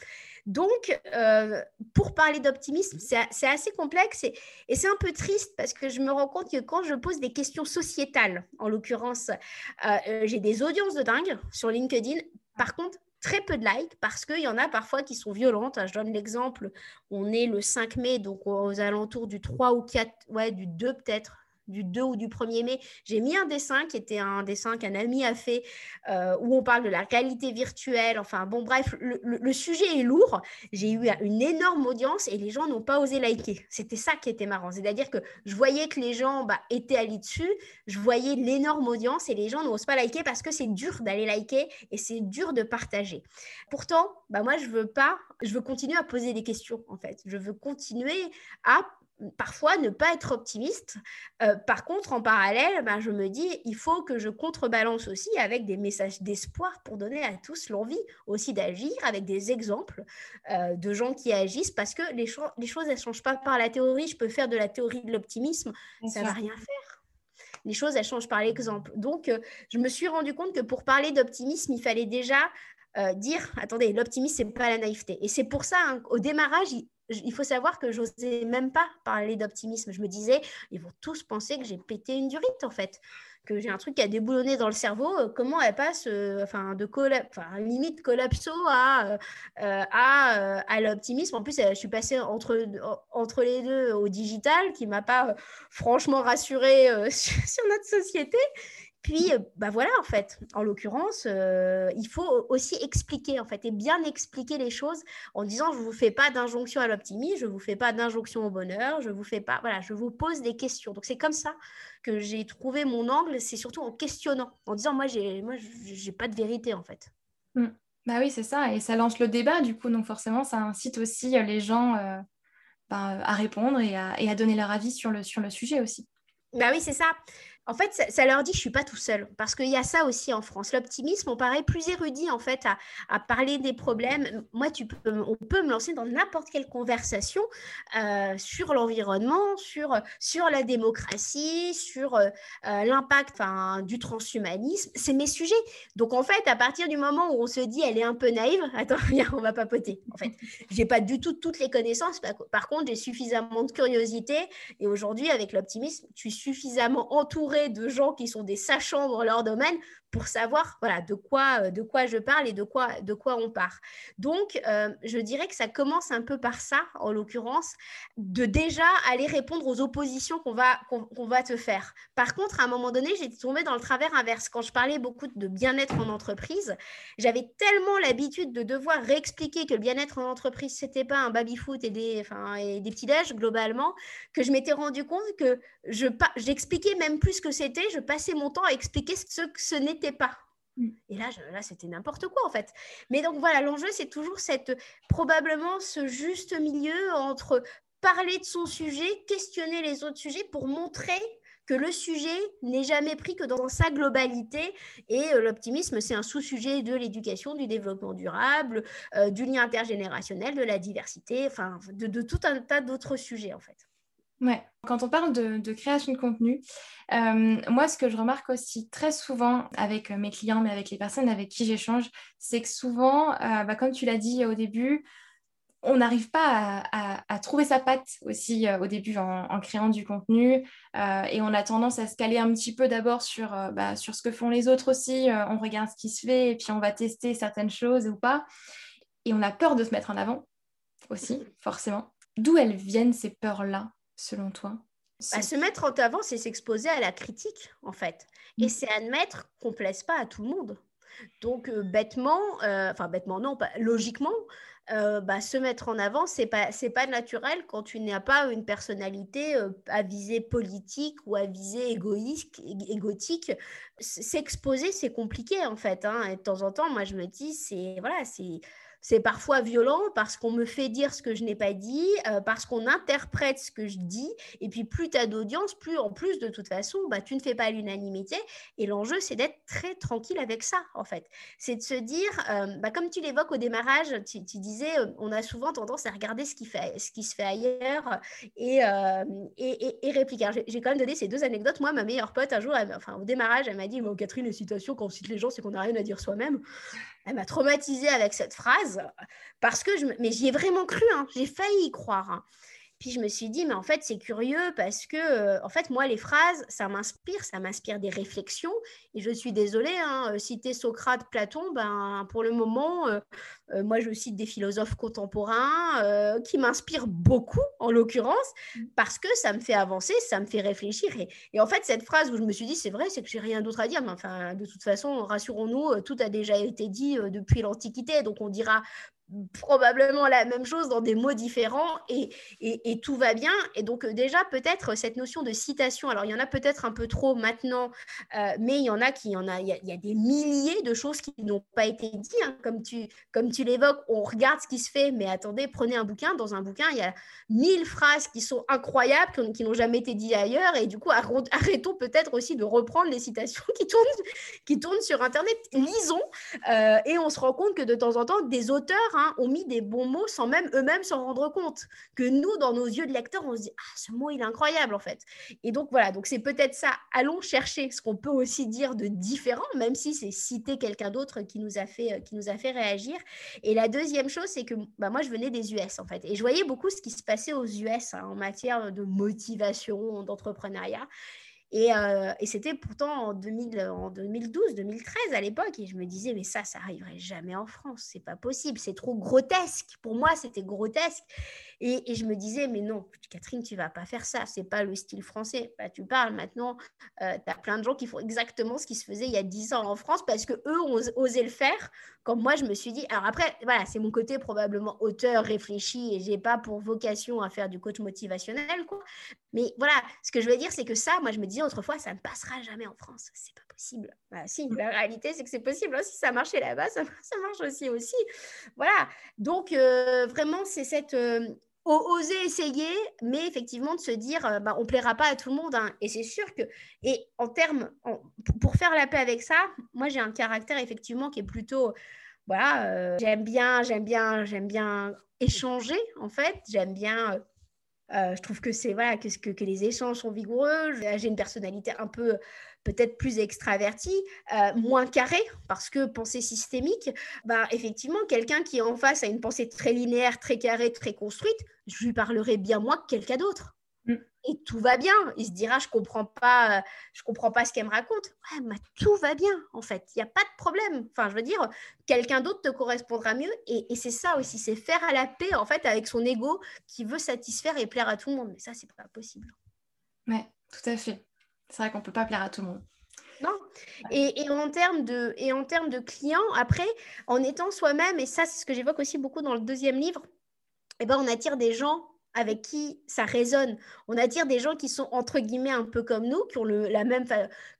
Donc, euh, pour parler d'optimisme, c'est assez complexe et, c'est un peu triste parce que je me rends compte que quand je pose des questions sociétales, en l'occurrence, euh, euh, j'ai des audiences de dingue sur LinkedIn. Par contre, très peu de likes parce qu'il y en a parfois qui sont violentes. Je donne l'exemple, on est le 5 mai, donc aux alentours du 3 ou 4, ouais, du 2 peut-être, du 2 ou du 1er mai, j'ai mis un dessin qui était un dessin qu'un ami a fait euh, où on parle de la réalité virtuelle. Enfin, bon, bref, le, sujet est lourd. J'ai eu une énorme audience et les gens n'ont pas osé liker. C'était ça qui était marrant. C'est-à-dire que je voyais que les gens bah, étaient allés dessus, je voyais l'énorme audience et les gens n'osent pas liker parce que c'est dur d'aller liker et c'est dur de partager. Pourtant, bah, moi, je veux pas, je veux continuer à poser des questions en fait. Je veux continuer à parfois ne pas être optimiste. Euh, par contre, en parallèle, ben, je me dis, il faut que je contrebalance aussi avec des messages d'espoir pour donner à tous l'envie aussi d'agir, avec des exemples euh, de gens qui agissent, parce que les, les choses, elles ne changent pas par la théorie. Je peux faire de la théorie de l'optimisme, ça ne va rien faire. Les choses, elles changent par l'exemple. Donc, euh, je me suis rendu compte que pour parler d'optimisme, il fallait déjà dire, attendez, l'optimisme, ce n'est pas la naïveté. Et c'est pour ça, hein, au démarrage, il faut savoir que j'osais même pas parler d'optimisme. Je me disais, ils vont tous penser que j'ai pété une durite, en fait, que j'ai un truc qui a déboulonné dans le cerveau. Euh, comment elle passe, euh, enfin, de limite collapso à, euh, à l'optimisme. En plus, je suis passée entre, entre les deux au digital, qui m'a pas franchement rassurée [LAUGHS] sur notre société. Puis, euh, bah voilà, en fait, en l'occurrence, euh, il faut aussi expliquer, en fait, et bien expliquer les choses en disant, je ne vous fais pas d'injonction à l'optimisme, je ne vous fais pas d'injonction au bonheur, je vous fais pas, voilà, je vous pose des questions. Donc, c'est comme ça que j'ai trouvé mon angle, c'est surtout en questionnant, en disant, moi, j'ai, moi, j'ai pas de vérité, en fait. Mmh. Bah oui, c'est ça, et ça lance le débat, du coup, donc forcément, ça incite aussi euh, les gens bah, à répondre et à, et à, donner leur avis sur le, sur le sujet aussi. Bah oui, c'est ça en fait, ça, leur dit je suis pas tout seul. Parce qu'il y a ça aussi en France. L'optimisme, on paraît plus érudit en fait à, parler des problèmes. Moi, tu peux, on peut me lancer dans n'importe quelle conversation euh, sur l'environnement, sur, sur la démocratie, sur euh, euh, l'impact du transhumanisme. C'est mes sujets. Donc en fait, à partir du moment où on se dit elle est un peu naïve, [LAUGHS] attends, viens, on va papoter. En fait, j'ai pas du tout toutes les connaissances. Par contre, j'ai suffisamment de curiosité. Et aujourd'hui, avec l'optimisme, tu es suffisamment entouré de gens qui sont des sachants dans leur domaine pour savoir voilà, de, quoi, euh, de quoi je parle et de quoi, de quoi on part. Donc, euh, je dirais que ça commence un peu par ça, en l'occurrence, de déjà aller répondre aux oppositions qu'on va, qu'on, va te faire. Par contre, à un moment donné, j'ai tombé dans le travers inverse. Quand je parlais beaucoup de bien-être en entreprise, j'avais tellement l'habitude de devoir réexpliquer que le bien-être en entreprise, c'était pas un baby-foot et des, enfin, et des petits-déj, globalement, que je m'étais rendu compte que je, j'expliquais même plus ce que c'était, je passais mon temps à expliquer ce que ce n'était pas. Mm. Et là, là c'était n'importe quoi en fait. Mais donc voilà, l'enjeu, c'est toujours cette, probablement ce juste milieu entre parler de son sujet, questionner les autres sujets pour montrer que le sujet n'est jamais pris que dans sa globalité. Et euh, l'optimisme, c'est un sous-sujet de l'éducation, du développement durable, euh, du lien intergénérationnel, de la diversité, enfin, de, de tout un tas d'autres sujets en fait. Ouais, quand on parle de, création de contenu, euh, moi, ce que je remarque aussi très souvent avec mes clients, mais avec les personnes avec qui j'échange, c'est que souvent, euh, bah, comme tu l'as dit au début, on n'arrive pas à, trouver sa patte aussi euh, au début en, créant du contenu et on a tendance à se caler un petit peu d'abord sur, bah, sur ce que font les autres aussi. on regarde ce qui se fait et puis on va tester certaines choses ou pas. Et on a peur de se mettre en avant aussi, forcément. D'où elles viennent ces peurs-là? Selon toi bah, Se mettre en avant, c'est s'exposer à la critique, en fait. Et mm. c'est admettre qu'on ne plaise pas à tout le monde. Donc, euh, bêtement, euh, enfin, bêtement, non, pas, logiquement, euh, bah, se mettre en avant, c'est pas c'est pas naturel quand tu n'as pas une personnalité à visée politique ou à visée égoïste, égotique. S'exposer, c'est compliqué en fait. Hein. Et de temps en temps, moi, je me dis, c'est voilà, c'est c'est parfois violent parce qu'on me fait dire ce que je n'ai pas dit, euh, parce qu'on interprète ce que je dis. Et puis, plus tu as d'audience, plus en plus, de toute façon, bah, tu ne fais pas l'unanimité. Et l'enjeu, c'est d'être très tranquille avec ça, en fait. C'est de se dire, euh, bah, comme tu l'évoques au démarrage, tu, disais, euh, on a souvent tendance à regarder ce qui, fait, ce qui se fait ailleurs et, et, et, répliquer. J'ai quand même donné ces deux anecdotes. Moi, ma meilleure pote, un jour, enfin, au démarrage, elle m'a dit, Catherine, les citations, quand on cite les gens, c'est qu'on n'a rien à dire soi-même elle m'a traumatisée avec cette phrase parce que mais j'y ai vraiment cru, hein. j'ai failli y croire. Hein. Puis je me suis dit, mais en fait, c'est curieux parce que, euh, en fait, moi, les phrases, ça m'inspire, ça m'inspire des réflexions. Et je suis désolée, hein, euh, citer Socrate, Platon, ben, pour le moment, euh, moi, je cite des philosophes contemporains qui m'inspirent beaucoup, en l'occurrence, mmh. parce que ça me fait avancer, ça me fait réfléchir. Et, et en fait, cette phrase où je me suis dit, c'est vrai, c'est que j'ai rien d'autre à dire. Mais enfin, de toute façon, rassurons-nous, tout a déjà été dit depuis l'Antiquité. Donc, on dira probablement la même chose dans des mots différents et, et, tout va bien. Et donc euh, déjà, peut-être cette notion de citation, alors il y en a peut-être un peu trop maintenant, euh, mais il y en a qui, en a, il y, a, des milliers de choses qui n'ont pas été dites, hein. comme tu, comme tu l'évoques, on regarde ce qui se fait, mais attendez, prenez un bouquin, dans un bouquin, il y a mille phrases qui sont incroyables, qui n'ont jamais été dites ailleurs, et du coup, [LAUGHS] arrêtons peut-être aussi de reprendre les citations qui tournent, qui tournent sur Internet, lisons, euh, et on se rend compte que de temps en temps, des auteurs Hein, ont mis des bons mots sans même eux-mêmes s'en rendre compte. Que nous, dans nos yeux de lecteur, on se dit Ah, ce mot, il est incroyable en fait. Et donc voilà, donc c'est peut-être ça. Allons chercher ce qu'on peut aussi dire de différent, même si c'est citer quelqu'un d'autre qui, nous a fait, qui nous a fait réagir. Et la deuxième chose, c'est que bah, moi, je venais des US en fait. Et je voyais beaucoup ce qui se passait aux US hein, en matière de motivation, d'entrepreneuriat. Euh, et, c'était pourtant en, 2000, en 2012, 2013 à l'époque. Et je me disais, mais ça, ça arriverait jamais en France. C'est pas possible. C'est trop grotesque. Pour moi, c'était grotesque. Et, je me disais, mais non, Catherine, tu vas pas faire ça. C'est pas le style français. Bah, tu parles maintenant. Euh, tu as plein de gens qui font exactement ce qui se faisait il y a 10 ans en France parce que eux ont osé le faire. Comme moi, je me suis dit. Alors après, voilà, c'est mon côté probablement auteur, réfléchi. Et j'ai pas pour vocation à faire du coach motivationnel. Quoi. Mais voilà, ce que je veux dire, c'est que ça, moi, je me disais autrefois, ça ne passera jamais en France. C'est pas possible. Bah, si, la réalité, c'est que c'est possible. Hein. Si ça marchait là-bas, ça, [LAUGHS] marche aussi aussi. Voilà. Donc, euh, vraiment, c'est cette... Euh, oser essayer, mais effectivement de se dire, euh, bah, on ne plaira pas à tout le monde. Hein. Et c'est sûr que, et en termes, pour faire la paix avec ça, moi j'ai un caractère effectivement qui est plutôt, voilà, j'aime bien, j'aime bien, j'aime bien échanger en fait, j'aime bien euh, je trouve que c'est voilà que, les échanges sont vigoureux. J'ai une personnalité un peu peut-être plus extravertie, euh, moins carrée, parce que pensée systémique, bah, effectivement, quelqu'un qui est en face a une pensée très linéaire, très carrée, très construite, je lui parlerai bien moins que quelqu'un d'autre et tout va bien. Il se dira, je comprends pas, je comprends pas ce qu'elle me raconte. Ouais, tout va bien, en fait. Il n'y a pas de problème. Enfin, je veux dire, quelqu'un d'autre te correspondra mieux. Et, c'est ça aussi, c'est faire à la paix, en fait, avec son ego qui veut satisfaire et plaire à tout le monde. Mais ça, c'est pas possible. Ouais, tout à fait. C'est vrai qu'on peut pas plaire à tout le monde. Non. Et, en termes de, et en termes de clients, après, en étant soi-même, et ça, c'est ce que j'évoque aussi beaucoup dans le deuxième livre, eh ben, on attire des gens avec qui ça résonne. On attire des gens qui sont entre guillemets un peu comme nous, qui ont le, la même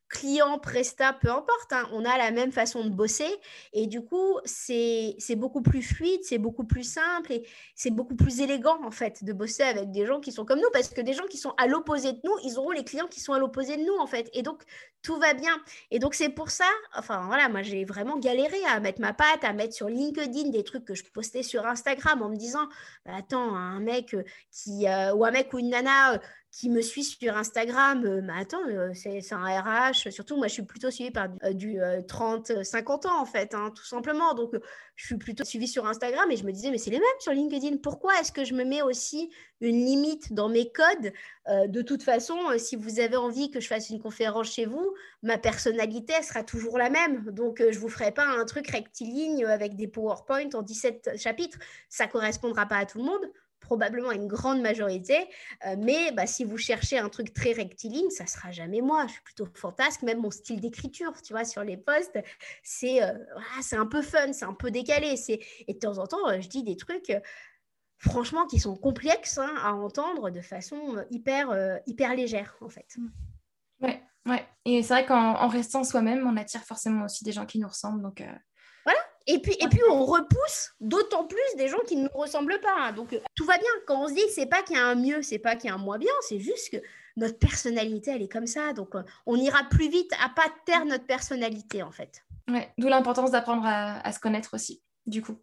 client, presta, peu importe, hein, on a la même façon de bosser et du coup, c'est beaucoup plus fluide, c'est beaucoup plus simple et c'est beaucoup plus élégant en fait de bosser avec des gens qui sont comme nous parce que des gens qui sont à l'opposé de nous, ils auront les clients qui sont à l'opposé de nous en fait et donc tout va bien. Et donc c'est pour ça, enfin voilà, moi j'ai vraiment galéré à mettre ma patte, à mettre sur LinkedIn des trucs que je postais sur Instagram en me disant, bah, attends, un mec euh, qui, euh, ou un mec ou une nana euh, qui me suit sur Instagram, euh, mais attends, euh, c'est un RH. Surtout, moi, je suis plutôt suivie par du, 30-50 euh, ans, en fait, hein, tout simplement. Donc, je suis plutôt suivie sur Instagram et je me disais, mais c'est les mêmes sur LinkedIn. Pourquoi est-ce que je me mets aussi une limite dans mes codes De toute façon, si vous avez envie que je fasse une conférence chez vous, ma personnalité sera toujours la même. Donc, je ne vous ferai pas un truc rectiligne avec des PowerPoint en 17 chapitres. Ça ne correspondra pas à tout le monde probablement une grande majorité. Euh, mais bah, si vous cherchez un truc très rectiligne, ça sera jamais moi. Je suis plutôt fantasque. Même mon style d'écriture, tu vois, sur les posts, c'est euh, c'est un peu fun, c'est un peu décalé. Et de temps en temps, euh, je dis des trucs franchement qui sont complexes hein, à entendre de façon hyper, hyper légère, en fait. Ouais, ouais. Et c'est vrai qu'en restant soi-même, on attire forcément aussi des gens qui nous ressemblent. Donc, et puis, et puis on repousse d'autant plus des gens qui ne nous ressemblent pas. Hein. Donc tout va bien. Quand on se dit c'est pas qu'il y a un mieux, c'est pas qu'il y a un moins bien, c'est juste que notre personnalité, elle est comme ça. Donc euh, on ira plus vite à pas taire notre personnalité en fait. Ouais, d'où l'importance d'apprendre à, se connaître aussi, du coup.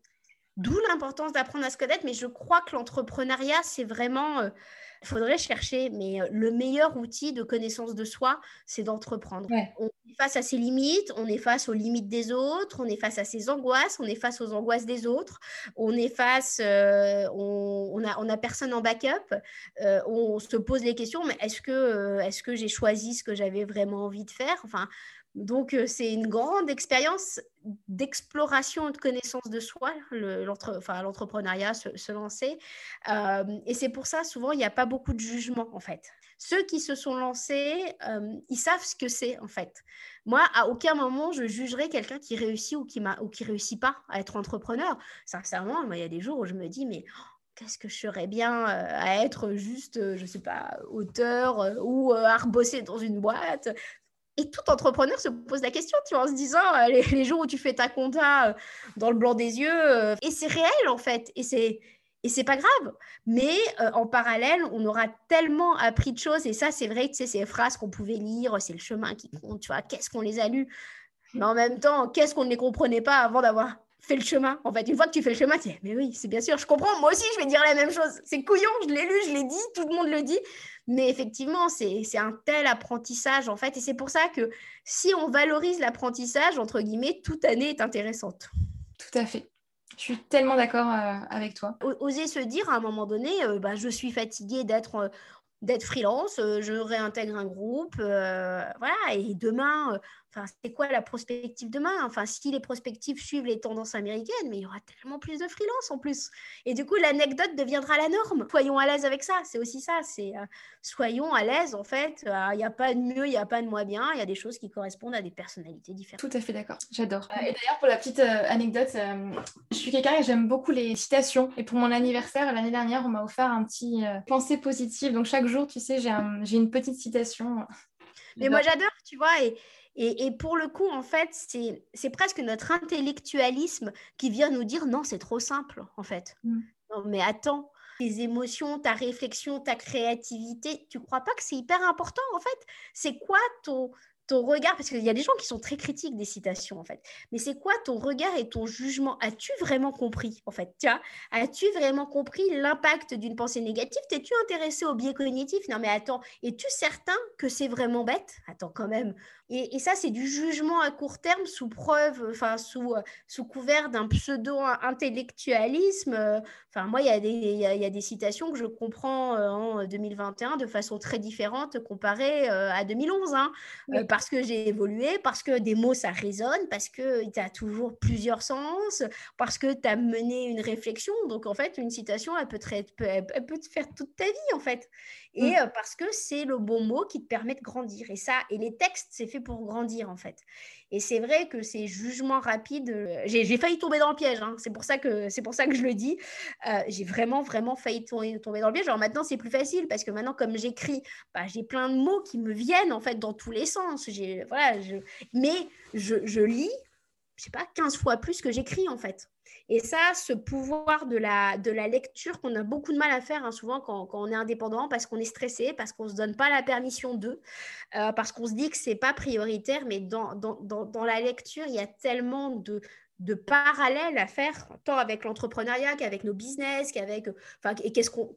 D'où l'importance d'apprendre à se connaître, mais je crois que l'entrepreneuriat, c'est vraiment... Euh, il faudrait chercher, mais euh, le meilleur outil de connaissance de soi, c'est d'entreprendre. On est face à ses limites, on est face aux limites des autres, on est face à ses angoisses, on est face aux angoisses des autres, on est face, euh, on, a, on a personne en backup, euh, on se pose les questions, mais est-ce que, est-ce que j'ai choisi ce que j'avais vraiment envie de faire? Enfin, Donc, euh, c'est une grande expérience d'exploration et de connaissance de soi, l'entrepreneuriat, se, lancer. Euh, et c'est pour ça, souvent, il n'y a pas beaucoup de jugement, en fait. Ceux qui se sont lancés, euh, ils savent ce que c'est, en fait. Moi, à aucun moment, je jugerai quelqu'un qui réussit ou qui ne réussit pas à être entrepreneur. Sincèrement, il y a des jours où je me dis, mais... Oh, qu'est-ce que je serais bien à être juste, je ne sais pas, auteur ou à rebosser dans une boîte. Et tout entrepreneur se pose la question, tu vois, en se disant, euh, les, jours où tu fais ta compta euh, dans le blanc des yeux, euh, et c'est réel en fait, et c'est et c'est pas grave. Mais en parallèle, on aura tellement appris de choses, et ça, c'est vrai, tu sais, ces phrases qu'on pouvait lire, c'est le chemin qui compte, tu vois, qu'est-ce qu'on les a lues, mais en même temps, qu'est-ce qu'on ne les comprenait pas avant d'avoir fait le chemin. En fait, une fois que tu fais le chemin, tu dis, mais oui, c'est bien sûr, je comprends, moi aussi, je vais dire la même chose. C'est couillon, je l'ai lu, je l'ai dit, tout le monde le dit. Mais effectivement, c'est un tel apprentissage, en fait. Et c'est pour ça que si on valorise l'apprentissage, entre guillemets, toute année est intéressante. Tout à fait. Je suis tellement d'accord euh, avec toi. Oser se dire à un moment donné, euh, bah, je suis fatiguée d'être euh, d'être freelance, je réintègre un groupe, voilà, et demain, Enfin, c'est quoi la prospective demain? Enfin, si les prospectives suivent les tendances américaines, mais il y aura tellement plus de freelance en plus. Et du coup, l'anecdote deviendra la norme. Soyons à l'aise avec ça. C'est aussi ça. C'est euh, soyons à l'aise. En fait, euh, il n'y a pas de mieux, il n'y a pas de moins bien. Il y a des choses qui correspondent à des personnalités différentes. Tout à fait d'accord. J'adore. Euh, et d'ailleurs, pour la petite anecdote, je suis quelqu'un et j'aime beaucoup les citations. Et pour mon anniversaire l'année dernière, on m'a offert un petit pensée positive. Donc chaque jour, tu sais, j'ai une petite citation. Mais moi, j'adore, tu vois. Et, et, pour le coup, en fait, c'est presque notre intellectualisme qui vient nous dire non, c'est trop simple, en fait. Mm. Non, mais attends, tes émotions, ta réflexion, ta créativité, tu crois pas que c'est hyper important, en fait? C'est quoi ton, ton regard, parce qu'il y a des gens qui sont très critiques des citations en fait, mais c'est quoi ton regard et ton jugement? As-tu vraiment compris en fait? Tiens, as-tu vraiment compris l'impact d'une pensée négative? T'es-tu intéressé au biais cognitif? Non mais attends, es-tu certain que c'est vraiment bête? Attends quand même, et, ça, c'est du jugement à court terme sous preuve, enfin, sous, sous couvert d'un pseudo-intellectualisme. Enfin, moi, il y, a des, il, y a, des citations que je comprends euh, en 2021 de façon très différente comparée euh, à 2011. Hein. Euh, parce que j'ai évolué, parce que des mots, ça résonne, parce que tu as toujours plusieurs sens, parce que tu as mené une réflexion. Donc, en fait, une citation, elle peut te, elle peut te faire toute ta vie, en fait. Et mmh. parce que c'est le bon mot qui te permet de grandir. Et ça, et les textes, c'est fait pour grandir en fait. Et c'est vrai que ces jugements rapides, euh, j'ai failli tomber dans le piège. Hein. C'est pour ça que c'est pour ça que je le dis. Euh, j'ai vraiment vraiment failli tomber, dans le piège. Alors maintenant c'est plus facile parce que maintenant comme j'écris, bah, j'ai plein de mots qui me viennent en fait dans tous les sens. J'ai voilà, mais je, je lis, je sais pas, 15 fois plus que j'écris en fait. Et ça, ce pouvoir de la, de la lecture qu'on a beaucoup de mal à faire hein, souvent quand, on est indépendant parce qu'on est stressé, parce qu'on ne se donne pas la permission d'eux, euh, parce qu'on se dit que ce n'est pas prioritaire. Mais dans, dans, dans, la lecture, il y a tellement de, de parallèles à faire, tant avec l'entrepreneuriat qu'avec nos business, qu'avec... Enfin, et qu'est-ce qu'on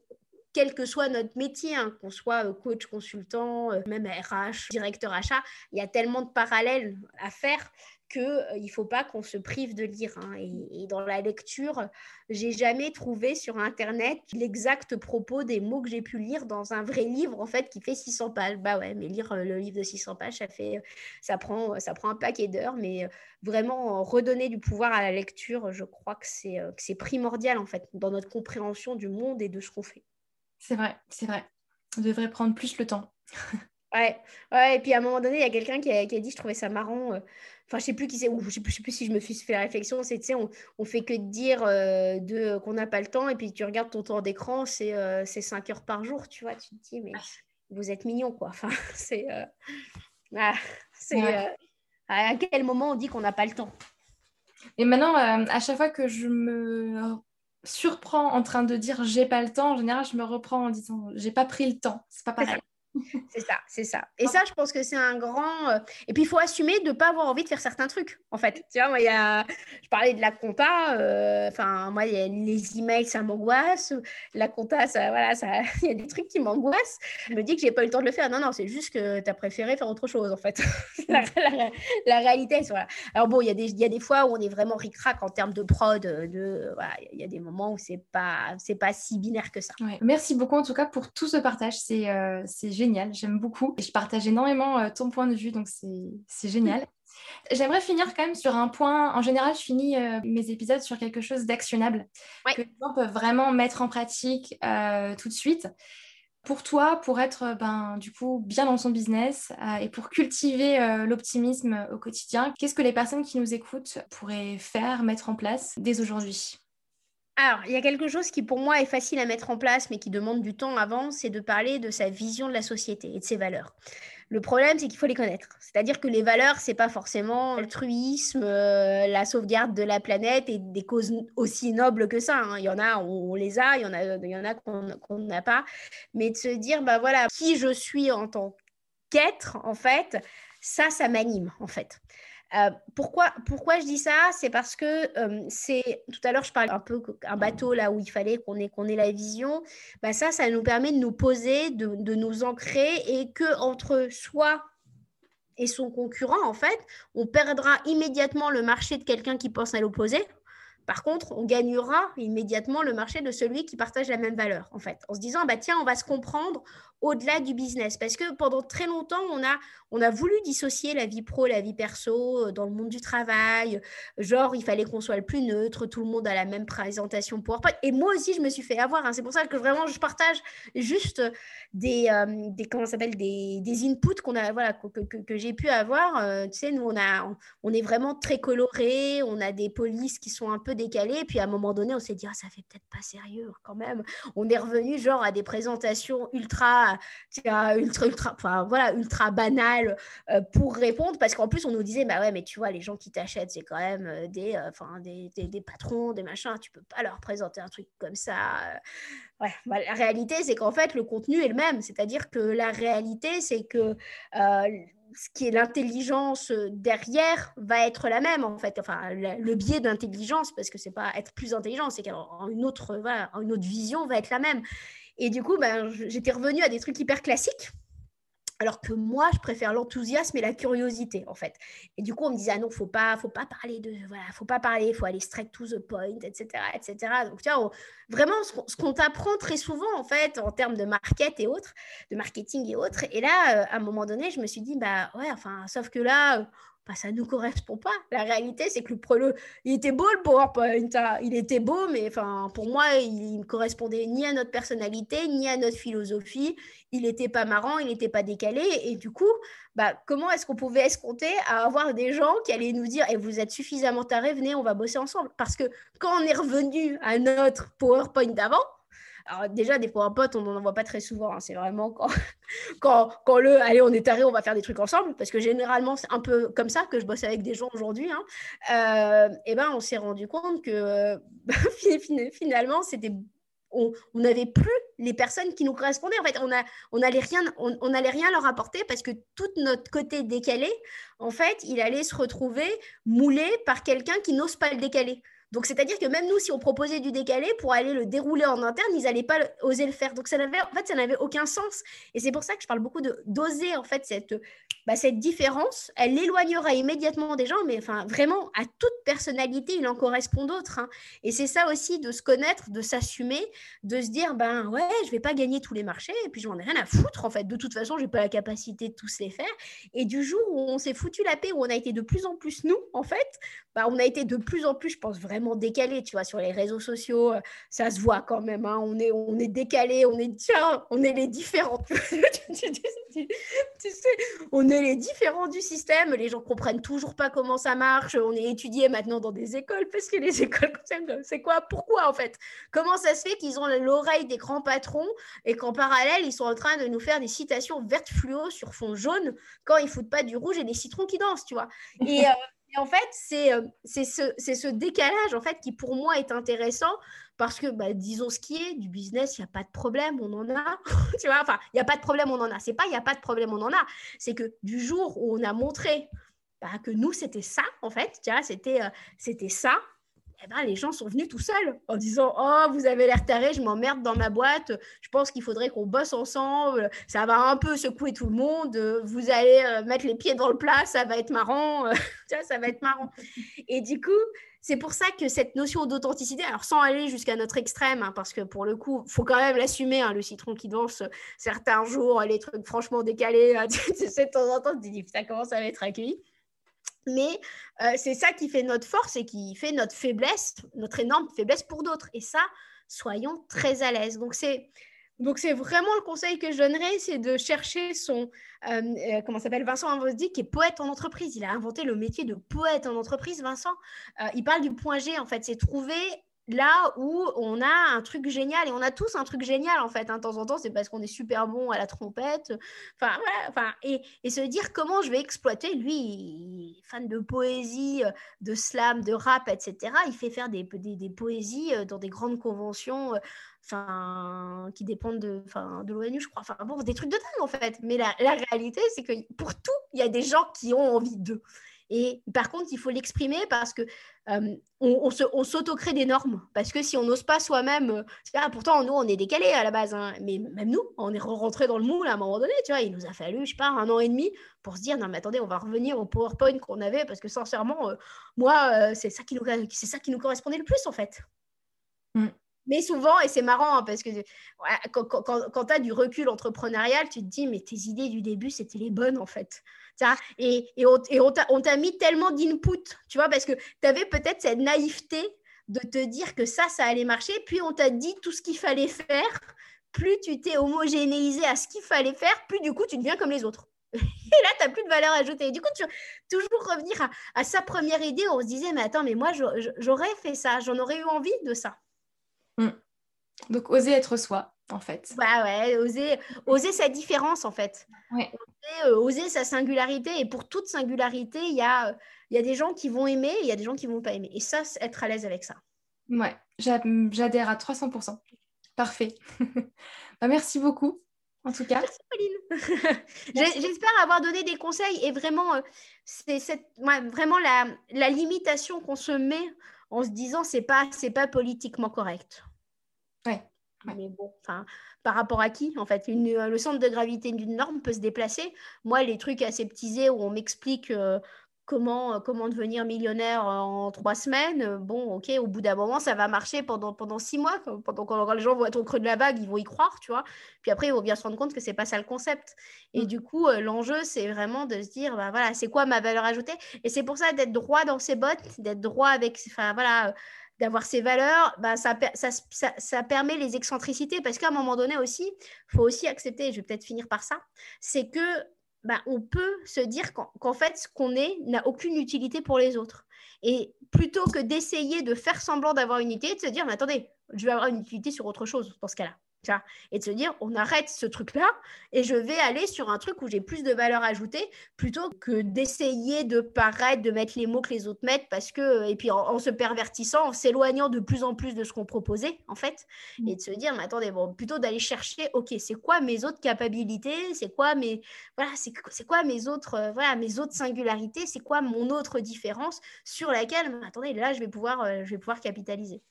quel que soit notre métier, hein, qu'on soit euh, coach, consultant, euh, même RH, directeur achat, il y a tellement de parallèles à faire qu'il euh, ne faut pas qu'on se prive de lire. Hein. Et, dans la lecture, j'ai jamais trouvé sur Internet l'exact propos des mots que j'ai pu lire dans un vrai livre, en fait, qui fait 600 pages. Bah ouais, mais lire euh, le livre de 600 pages, ça, fait, ça, prend, ça prend un paquet d'heures. Mais euh, vraiment, redonner du pouvoir à la lecture, je crois que c'est primordial, en fait, dans notre compréhension du monde et de ce qu'on fait. C'est vrai, c'est vrai. On devrait prendre plus le temps. ouais, ouais, et puis à un moment donné, il y a quelqu'un qui, qui a, dit, je trouvais ça marrant enfin je sais plus qui c'est ou je sais plus, sais plus si je me suis fait la réflexion c'est tu sais on, on fait que dire euh, de qu'on n'a pas le temps et puis tu regardes ton temps d'écran c'est euh, c'est 5 heures par jour tu vois tu te dis mais vous êtes mignon quoi. Enfin [LAUGHS] c'est euh, ah, c'est à quel moment on dit qu'on n'a pas le temps? Et maintenant à chaque fois que je me surprends en train de dire j'ai pas le temps en général je me reprends en disant j'ai pas pris le temps. C'est pas pareil c'est ça, c'est ça. Et ça, je pense que c'est un grand. Euh, et puis, il faut assumer de ne pas avoir envie de faire certains trucs, en fait. Tu vois, moi, il y a... je parlais de la compta. Euh, enfin, moi, il y a les emails, ça m'angoisse. La compta, ça, voilà, ça... [LAUGHS] il y a des trucs qui m'angoissent. Je me dis que j'ai pas eu le temps de le faire. Non, non, c'est juste que tu as préféré faire autre chose, en fait. [LAUGHS] la, la, réalité, c'est voilà. Alors, bon, il y, a des, y a des fois où on est vraiment ric-rac en termes de prod. De, voilà, il y a des moments où c'est pas, c'est pas si binaire que ça. Merci beaucoup, en tout cas, pour tout ce partage. C'est, euh, c'est génial génial, j'aime beaucoup. Et je partage énormément ton point de vue, donc c'est génial. J'aimerais finir quand même sur un point. En général, je finis mes épisodes sur quelque chose d'actionnable que les gens peuvent vraiment mettre en pratique tout de suite pour toi, pour être euh, ben, du coup bien dans son business euh, et pour cultiver euh, l'optimisme au quotidien, qu'est-ce que les personnes qui nous écoutent pourraient faire, mettre en place dès aujourd'hui? Alors, il y a quelque chose qui pour moi est facile à mettre en place, mais qui demande du temps avant, c'est de parler de sa vision de la société et de ses valeurs. Le problème, c'est qu'il faut les connaître. C'est-à-dire que les valeurs, c'est pas forcément l'altruisme, euh, la sauvegarde de la planète et des causes aussi nobles que ça. Hein. Il y en a, on, les a, il y en a, il y en a qu'on n'a pas. Mais de se dire, bah voilà, qui je suis en tant qu'être, en fait, ça, ça m'anime, en fait. Euh, pourquoi, pourquoi je dis ça? C'est parce que euh, c'est tout à l'heure je parlais un peu un bateau là où il fallait qu'on ait, ait la vision. Bah ça, ça nous permet de nous poser, de, de nous ancrer et que entre soi et son concurrent, en fait, on perdra immédiatement le marché de quelqu'un qui pense à l'opposé. Par contre, on gagnera immédiatement le marché de celui qui partage la même valeur, en fait, en se disant, bah, tiens, on va se comprendre au-delà du business. Parce que pendant très longtemps, on a, on a voulu dissocier la vie pro, la vie perso euh, dans le monde du travail. Genre, il fallait qu'on soit le plus neutre, tout le monde a la même présentation PowerPoint. Et moi aussi, je me suis fait avoir. Hein. C'est pour ça que vraiment, je partage juste des, euh, des comment s'appelle, des, des, inputs qu'on a, voilà, que, que, j'ai pu avoir. Euh, tu sais, nous, on, a, on est vraiment très colorés, on a des polices qui sont un peu décalées. Puis à un moment donné, on s'est dit, ah, ça fait peut-être pas sérieux quand même. On est revenu genre à des présentations ultra, ultra, ultra, enfin voilà, ultra banales euh, pour répondre. Parce qu'en plus, on nous disait, bah ouais, mais tu vois, les gens qui t'achètent, c'est quand même des, enfin des, des, patrons, des machins. Tu peux pas leur présenter un truc comme ça. Ouais, bah, la réalité, c'est qu'en fait, le contenu est le même. C'est-à-dire que la réalité, c'est que euh, ce qui est l'intelligence derrière va être la même, en fait. Enfin, le, biais d'intelligence, parce que c'est pas être plus intelligent, c'est qu'une autre, une autre vision va être la même. Et du coup, ben, j'étais revenue à des trucs hyper classiques alors que moi, je préfère l'enthousiasme et la curiosité, en fait. Et du coup, on me disait, ah non, faut pas, faut pas parler de, voilà, faut pas parler, faut aller straight to the point, etc., etc. Donc, tu vois, vraiment, ce qu'on t'apprend très souvent, en fait, en termes de market et autres, de marketing et autres. Et là, euh, à un moment donné, je me suis dit, bah ouais, enfin, sauf que là, bah, ça ne nous correspond pas. La réalité, c'est que le, il était beau le PowerPoint, hein. il était beau, mais pour moi, il ne correspondait ni à notre personnalité, ni à notre philosophie. Il n'était pas marrant, il n'était pas décalé. Et du coup, bah, comment est-ce qu'on pouvait escompter à avoir des gens qui allaient nous dire eh, Vous êtes suffisamment tarés, venez, on va bosser ensemble Parce que quand on est revenu à notre PowerPoint d'avant, déjà, des fois, un pote, on n'en voit pas très souvent. Hein. C'est vraiment quand, [LAUGHS] quand, quand, le, allez, on est taré, on va faire des trucs ensemble. Parce que généralement, c'est un peu comme ça que je bosse avec des gens aujourd'hui. Hein. Euh, et ben, on s'est rendu compte que [LAUGHS] finalement, c'était on n'avait plus les personnes qui nous correspondaient. En fait, on n'allait on rien, on, rien leur apporter parce que tout notre côté décalé, en fait, il allait se retrouver moulé par quelqu'un qui n'ose pas le décaler. Donc, c'est-à-dire que même nous, si on proposait du décalé pour aller le dérouler en interne, ils n'allaient pas oser le faire. Donc, ça n'avait, en fait, ça n'avait aucun sens. Et c'est pour ça que je parle beaucoup de d'oser, en fait, cette, bah, cette différence. Elle l'éloignera immédiatement des gens, mais enfin, vraiment, à toute personnalité, il en correspond d'autres. Hein. Et c'est ça aussi de se connaître, de s'assumer, de se dire, ben ouais, je vais pas gagner tous les marchés, et puis j'en ai rien à foutre, en fait. De toute façon, j'ai pas la capacité de tous les faire. Et du jour où on s'est foutu la paix, où on a été de plus en plus nous, en fait, bah, on a été de plus en plus, je pense, vraiment décalé, tu vois, sur les réseaux sociaux, euh, ça se voit quand même, hein. on, est, on est décalé, on est, tiens, on est les différents, [LAUGHS] tu, sais, on est les différents du système, les gens comprennent toujours pas comment ça marche, on est étudié maintenant dans des écoles, parce que les [LAUGHS] écoles, c'est quoi, pourquoi en fait? Comment ça se fait qu'ils ont l'oreille des grands patrons et qu'en parallèle, ils sont en train de nous faire des citations vertes fluo sur fond jaune quand ils foutent pas du rouge et des citrons qui dansent, tu vois? Et, euh, et en fait, c'est euh, ce, ce, décalage en fait qui pour moi est intéressant parce que, bah, disons ce qui est, du business, il n'y a pas de problème, on en a. [LAUGHS] tu vois, enfin, il n'y a pas de problème, on en a. C'est pas il n'y a pas de problème, on en a. C'est que du jour où on a montré bah, que nous, c'était ça, en fait, tu vois, c'était euh, c'était ça, eh ben, les gens sont venus tout seuls en disant Oh, vous avez l'air taré, je m'emmerde dans ma boîte, je pense qu'il faudrait qu'on bosse ensemble, ça va un peu secouer tout le monde, vous allez euh, mettre les pieds dans le plat, ça va être marrant, [LAUGHS] ça va être marrant. Et du coup, c'est pour ça que cette notion d'authenticité, alors sans aller jusqu'à notre extrême, hein, parce que pour le coup, faut quand même l'assumer, hein, le citron qui danse certains jours, les trucs franchement décalés, hein, [LAUGHS] de temps en temps, ça commence à être accueilli? Mais euh, c'est ça qui fait notre force et qui fait notre faiblesse, notre énorme faiblesse pour d'autres. Et ça, soyons très à l'aise. Donc c'est donc c'est vraiment le conseil que je donnerais, c'est de chercher son euh, euh, comment s'appelle Vincent Invosdi qui est poète en entreprise. Il a inventé le métier de poète en entreprise. Vincent, il parle du point G en fait, c'est trouver là où on a un truc génial et on a tous un truc génial en fait. Hein, de temps en temps, c'est parce qu'on est super bon à la trompette. Enfin, Enfin, et, se dire comment je vais exploiter. Lui, fan de poésie, de slam, de rap, etc. Il fait faire des, des, poésies euh, dans des grandes conventions. Euh, enfin, qui dépendent de, enfin, de l'ONU, je crois. Enfin, bon, des trucs de dingue en fait. Mais la, la réalité, c'est que pour tout, il y a des gens qui ont envie d'eux. Et par contre, il faut l'exprimer parce que euh, on, s'auto-crée des normes. Parce que si on n'ose pas soi-même, euh, pourtant nous on est décalés à la base, hein, mais même nous, on est rentré dans le moule à un moment donné. Tu vois, il nous a fallu, je sais pas, un an et demi pour se dire non mais attendez, on va revenir au PowerPoint qu'on avait parce que sincèrement, euh, moi c'est ça qui nous ça qui nous correspondait le plus en fait. Mm. Mais souvent, et c'est marrant, hein, parce que quand, quand, quand tu as du recul entrepreneurial, tu te dis, mais tes idées du début, c'était les bonnes, en fait. Et, et on, et on t'a mis tellement d'input, tu vois, parce que tu avais peut-être cette naïveté de te dire que ça, ça allait marcher, puis on t'a dit tout ce qu'il fallait faire. Plus tu t'es homogénéisé à ce qu'il fallait faire, plus du coup, tu deviens comme les autres. [LAUGHS] Et là, tu n'as plus de valeur ajoutée. Et du coup, tu toujours revenir à, sa première idée, on se disait, mais attends, mais moi, j'aurais fait ça, j'en aurais eu envie de ça. Mm. Donc, oser être soi, en fait. Bah ouais, oser, oser sa différence, en fait. Euh, oser, sa singularité. Et pour toute singularité, il y a, y a des gens qui vont aimer il y a des gens qui vont pas aimer. Et ça, être à l'aise avec ça. Ouais, j'adhère à 300%. Parfait. [LAUGHS] bah, merci beaucoup, en tout cas. Merci, Pauline. [LAUGHS] J'espère avoir donné des conseils et vraiment, euh, c'est vraiment la, la limitation qu'on se met en se disant c'est pas c'est pas politiquement correct. Ouais. Mais bon, enfin, par rapport à qui en fait une, Le centre de gravité d'une norme peut se déplacer. Moi, les trucs aseptisés où on m'explique euh, comment, euh, comment devenir millionnaire en trois semaines. Euh, bon, ok, au bout d'un moment, ça va marcher pendant, pendant six mois. Pendant quand les gens vont être au creux de la vague, ils vont y croire, tu vois. Puis après, ils vont bien se rendre compte que c'est pas ça le concept. Et mm. du coup, euh, l'enjeu, c'est vraiment de se dire, bah, voilà, c'est quoi ma valeur ajoutée? Et c'est pour ça d'être droit dans ses bottes, d'être droit avec, enfin voilà d'avoir ses valeurs, bah, ça, permet les excentricités. Parce qu'à un moment donné aussi, il faut aussi accepter, je vais peut-être finir par ça, c'est que bah, on peut se dire qu'en fait, ce qu'on est n'a aucune utilité pour les autres. Et plutôt que d'essayer de faire semblant d'avoir une utilité, de se dire, mais attendez, je vais avoir une utilité sur autre chose dans ce cas-là et de se dire, on arrête ce truc-là et je vais aller sur un truc où j'ai plus de valeur ajoutée plutôt que d'essayer de paraître, de mettre les mots que les autres mettent parce que, et puis en, se pervertissant, en s'éloignant de plus en plus de ce qu'on proposait, en fait, mmh. et de se dire, mais attendez, bon, plutôt d'aller chercher, ok, c'est quoi mes autres capacités, c'est quoi mes, voilà, c'est quoi mes autres, euh, voilà, mes autres singularités, c'est quoi mon autre différence sur laquelle, attendez, là, je vais pouvoir, euh, je vais pouvoir capitaliser.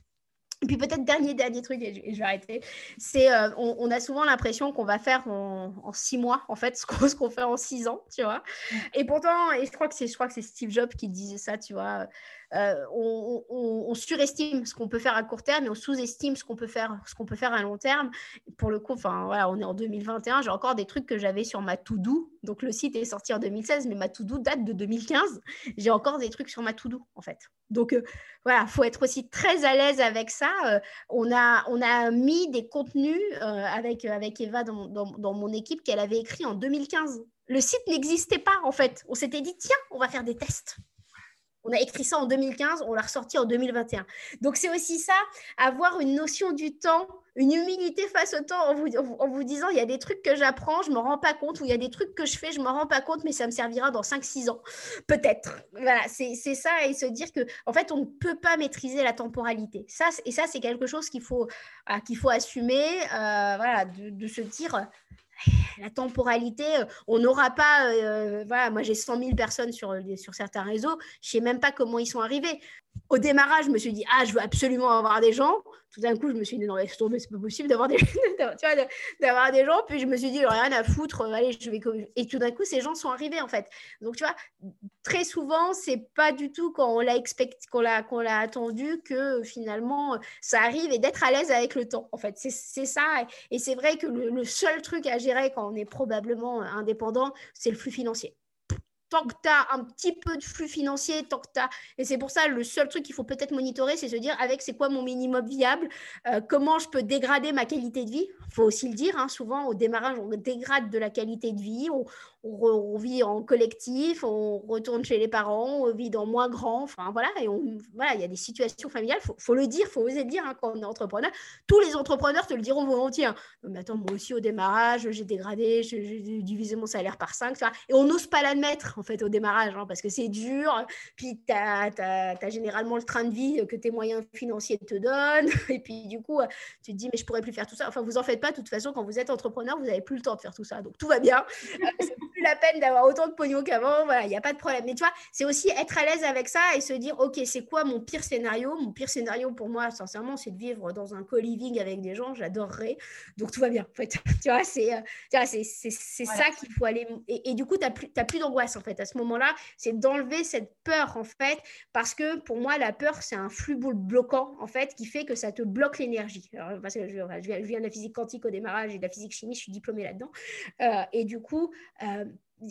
Et puis peut-être dernier, dernier truc, et je, vais arrêter, c'est euh, on, a souvent l'impression qu'on va faire en, six mois, en fait, [LAUGHS] ce qu'on fait en six ans, tu vois. Et pourtant, et je crois que c'est Steve Jobs qui disait ça, tu vois, euh, on, surestime ce qu'on peut faire à court terme et on sous-estime ce qu'on peut faire, ce qu'on peut faire à long terme. Pour le coup, enfin on est en 2021, j'ai encore des trucs que j'avais sur ma to-do. Donc le site est sorti en 2016, mais ma to-do date de 2015. J'ai encore des trucs sur ma to-do en fait. Donc euh, voilà, faut être aussi très à l'aise avec ça. Euh, on a on a mis des contenus avec avec Eva dans, dans mon équipe qu'elle avait écrit en 2015. Le site n'existait pas en fait. On s'était dit tiens, on va faire des tests. On a écrit ça en 2015, on l'a ressorti en 2021. Donc c'est aussi ça, avoir une notion du temps, une humilité face au temps en vous, disant, il y a des trucs que j'apprends, je ne me rends pas compte, ou il y a des trucs que je fais, je ne me rends pas compte, mais ça me servira dans 5-6 ans, peut-être. Voilà, c'est ça, et se dire que en fait, on ne peut pas maîtriser la temporalité. Ça, et ça, c'est quelque chose qu'il faut, faut assumer, euh, voilà, de se dire, la temporalité, euh, on n'aura pas, euh, voilà, moi j'ai 100 000 personnes sur, sur certains réseaux, je ne sais même pas comment ils sont arrivés. Au démarrage, je me suis dit, ah, je veux absolument avoir des gens. Tout d'un coup, je me suis dit, non, laisse tomber, c'est pas possible d'avoir des, [LAUGHS] des gens. Puis je me suis dit, rien à foutre, allez, je vais. Et tout d'un coup, ces gens sont arrivés, en fait. Donc, tu vois, très souvent, c'est pas du tout quand on l'a expect... attendu que finalement ça arrive et d'être à l'aise avec le temps. En fait, c'est ça. Et c'est vrai que le seul truc à gérer quand on est probablement indépendant, c'est le flux financier tant que tu as un petit peu de flux financier, tant que tu as... Et c'est pour ça, le seul truc qu'il faut peut-être monitorer, c'est se dire, avec c'est quoi mon minimum viable, euh, comment je peux dégrader ma qualité de vie? Il faut aussi le dire, hein, souvent au démarrage, on dégrade de la qualité de vie, on, on, vit en collectif, on retourne chez les parents, on vit dans moins grand, enfin voilà, et voilà, il y a des situations familiales, il faut, le dire, faut oser le dire hein, quand on est entrepreneur. Tous les entrepreneurs te le diront volontiers. Hein. Mais attends, moi aussi au démarrage, j'ai dégradé, j'ai divisé mon salaire par 5, et on n'ose pas l'admettre en fait au démarrage, hein, parce que c'est dur, puis tu as, as, généralement le train de vie que tes moyens financiers te donnent, [LAUGHS] et puis du coup, tu te dis, mais je pourrais plus faire tout ça. Enfin, vous en faites pas, de toute façon, quand vous êtes entrepreneur, vous n'avez plus le temps de faire tout ça, donc tout va bien. [LAUGHS] La peine d'avoir autant de pognon qu'avant. Voilà, il n'y a pas de problème. Mais tu vois, c'est aussi être à l'aise avec ça et se dire, OK, c'est quoi mon pire scénario? Mon pire scénario pour moi, sincèrement, c'est de vivre dans un co-living avec des gens. J'adorerais. Donc, tout va bien. En fait, [LAUGHS] tu vois, c'est euh, c'est ça qu'il faut aller. Et, du coup, tu n'as plus, plus d'angoisse, en fait. À ce moment-là, c'est d'enlever cette peur, en fait, parce que pour moi, la peur, c'est un flux bloquant, en fait, qui fait que ça te bloque l'énergie. Parce que je, je, viens de la physique quantique au démarrage et de la physique chimie, je suis diplômée là-dedans. Euh, et du coup, euh,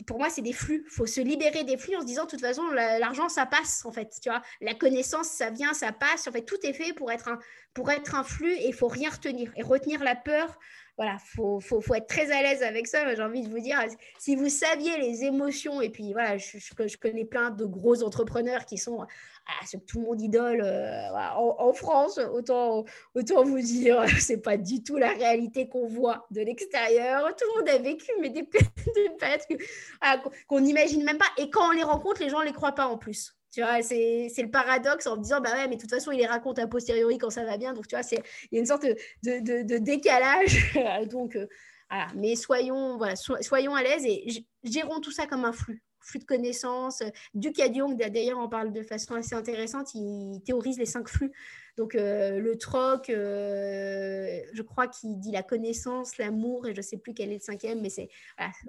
pour moi, c'est des flux. Il faut se libérer des flux en se disant, de toute façon, l'argent, ça passe, en fait. Tu vois, la connaissance, ça vient, ça passe. En fait, tout est fait pour être un, pour être un flux et il faut rien retenir. Et retenir la peur, voilà, faut, faut, faut, être très à l'aise avec ça. J'ai envie de vous dire, si vous saviez les émotions, et puis voilà, je, je, connais plein de gros entrepreneurs qui sont, ah, tout le monde idole euh, en, France, autant, autant vous dire, [LAUGHS] c'est pas du tout la réalité qu'on voit de l'extérieur. Tout le monde a vécu, mais des, [LAUGHS] des ah, qu'on n'imagine même pas. Et quand on les rencontre, les gens ne les croient pas en plus. Tu vois, c'est le paradoxe en disant, bah ouais, mais de toute façon, il les raconte a posteriori quand ça va bien. Donc, tu vois, il y a une sorte de, de, de, décalage. [LAUGHS] donc, euh, voilà. Mais soyons, voilà, soyons à l'aise et gérons tout ça comme un flux flux de connaissances. Duc Jung, d'ailleurs, en parle de façon assez intéressante. Il théorise les cinq flux. Donc, euh, le troc, euh, je crois qu'il dit la connaissance, l'amour, et je ne sais plus quel est le cinquième, mais c'est.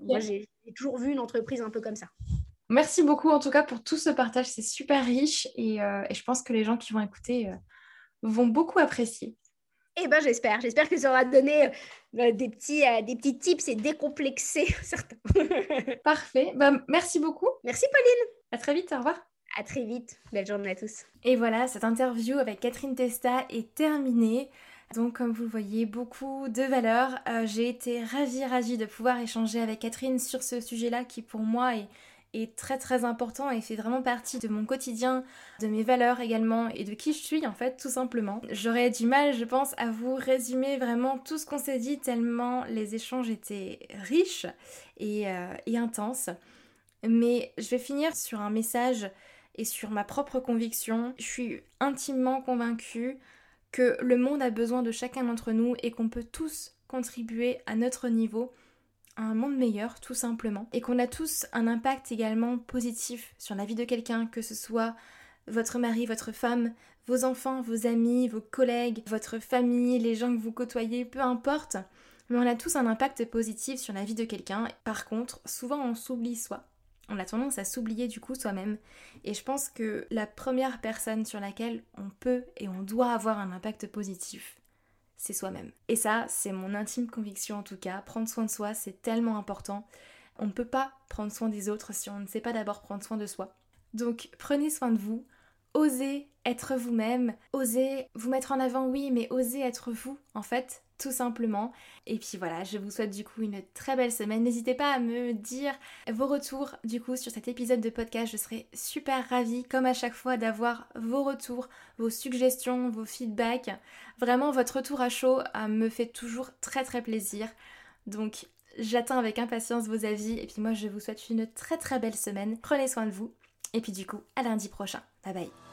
Moi, j'ai toujours vu une entreprise un peu comme ça. Merci beaucoup en tout cas pour tout ce partage, c'est super riche et, euh, je pense que les gens qui vont écouter euh, vont beaucoup apprécier. Eh ben j'espère, j'espère que ça aura donné euh, des, petits, des petits tips et décomplexer [LAUGHS] certains. Parfait, bah, merci beaucoup. Merci Pauline. À très vite, au revoir. À très vite, belle journée à tous. Et voilà, cette interview avec Catherine Testa est terminée. Donc comme vous le voyez, beaucoup de valeurs. J'ai été ravie, ravie de pouvoir échanger avec Catherine sur ce sujet-là qui pour moi est très très important et fait vraiment partie de mon quotidien, de mes valeurs également et de qui je suis en fait tout simplement. J'aurais du mal je pense à vous résumer vraiment tout ce qu'on s'est dit tellement les échanges étaient riches et, euh, et intenses. Mais je vais finir sur un message et sur ma propre conviction. Je suis intimement convaincue que le monde a besoin de chacun d'entre nous et qu'on peut tous contribuer à notre niveau un monde meilleur tout simplement et qu'on a tous un impact également positif sur la vie de quelqu'un que ce soit votre mari, votre femme, vos enfants, vos amis, vos collègues, votre famille, les gens que vous côtoyez, peu importe. Mais on a tous un impact positif sur la vie de quelqu'un. Par contre, souvent on s'oublie soi. On a tendance à s'oublier du coup soi-même. Et je pense que la première personne sur laquelle on peut et on doit avoir un impact positif, soi-même. Et ça, c'est mon intime conviction en tout cas. Prendre soin de soi, c'est tellement important. On ne peut pas prendre soin des autres si on ne sait pas d'abord prendre soin de soi. Donc prenez soin de vous, osez être vous-même, osez vous mettre en avant, oui, mais osez être vous en fait tout simplement. Et puis voilà, je vous souhaite du coup une très belle semaine. N'hésitez pas à me dire vos retours du coup sur cet épisode de podcast. Je serai super ravie, comme à chaque fois, d'avoir vos retours, vos suggestions, vos feedbacks. Vraiment, votre retour à chaud euh, me fait toujours très très plaisir. Donc j'attends avec impatience vos avis. Et puis moi, je vous souhaite une très très belle semaine. Prenez soin de vous. Et puis du coup, à lundi prochain. Bye bye.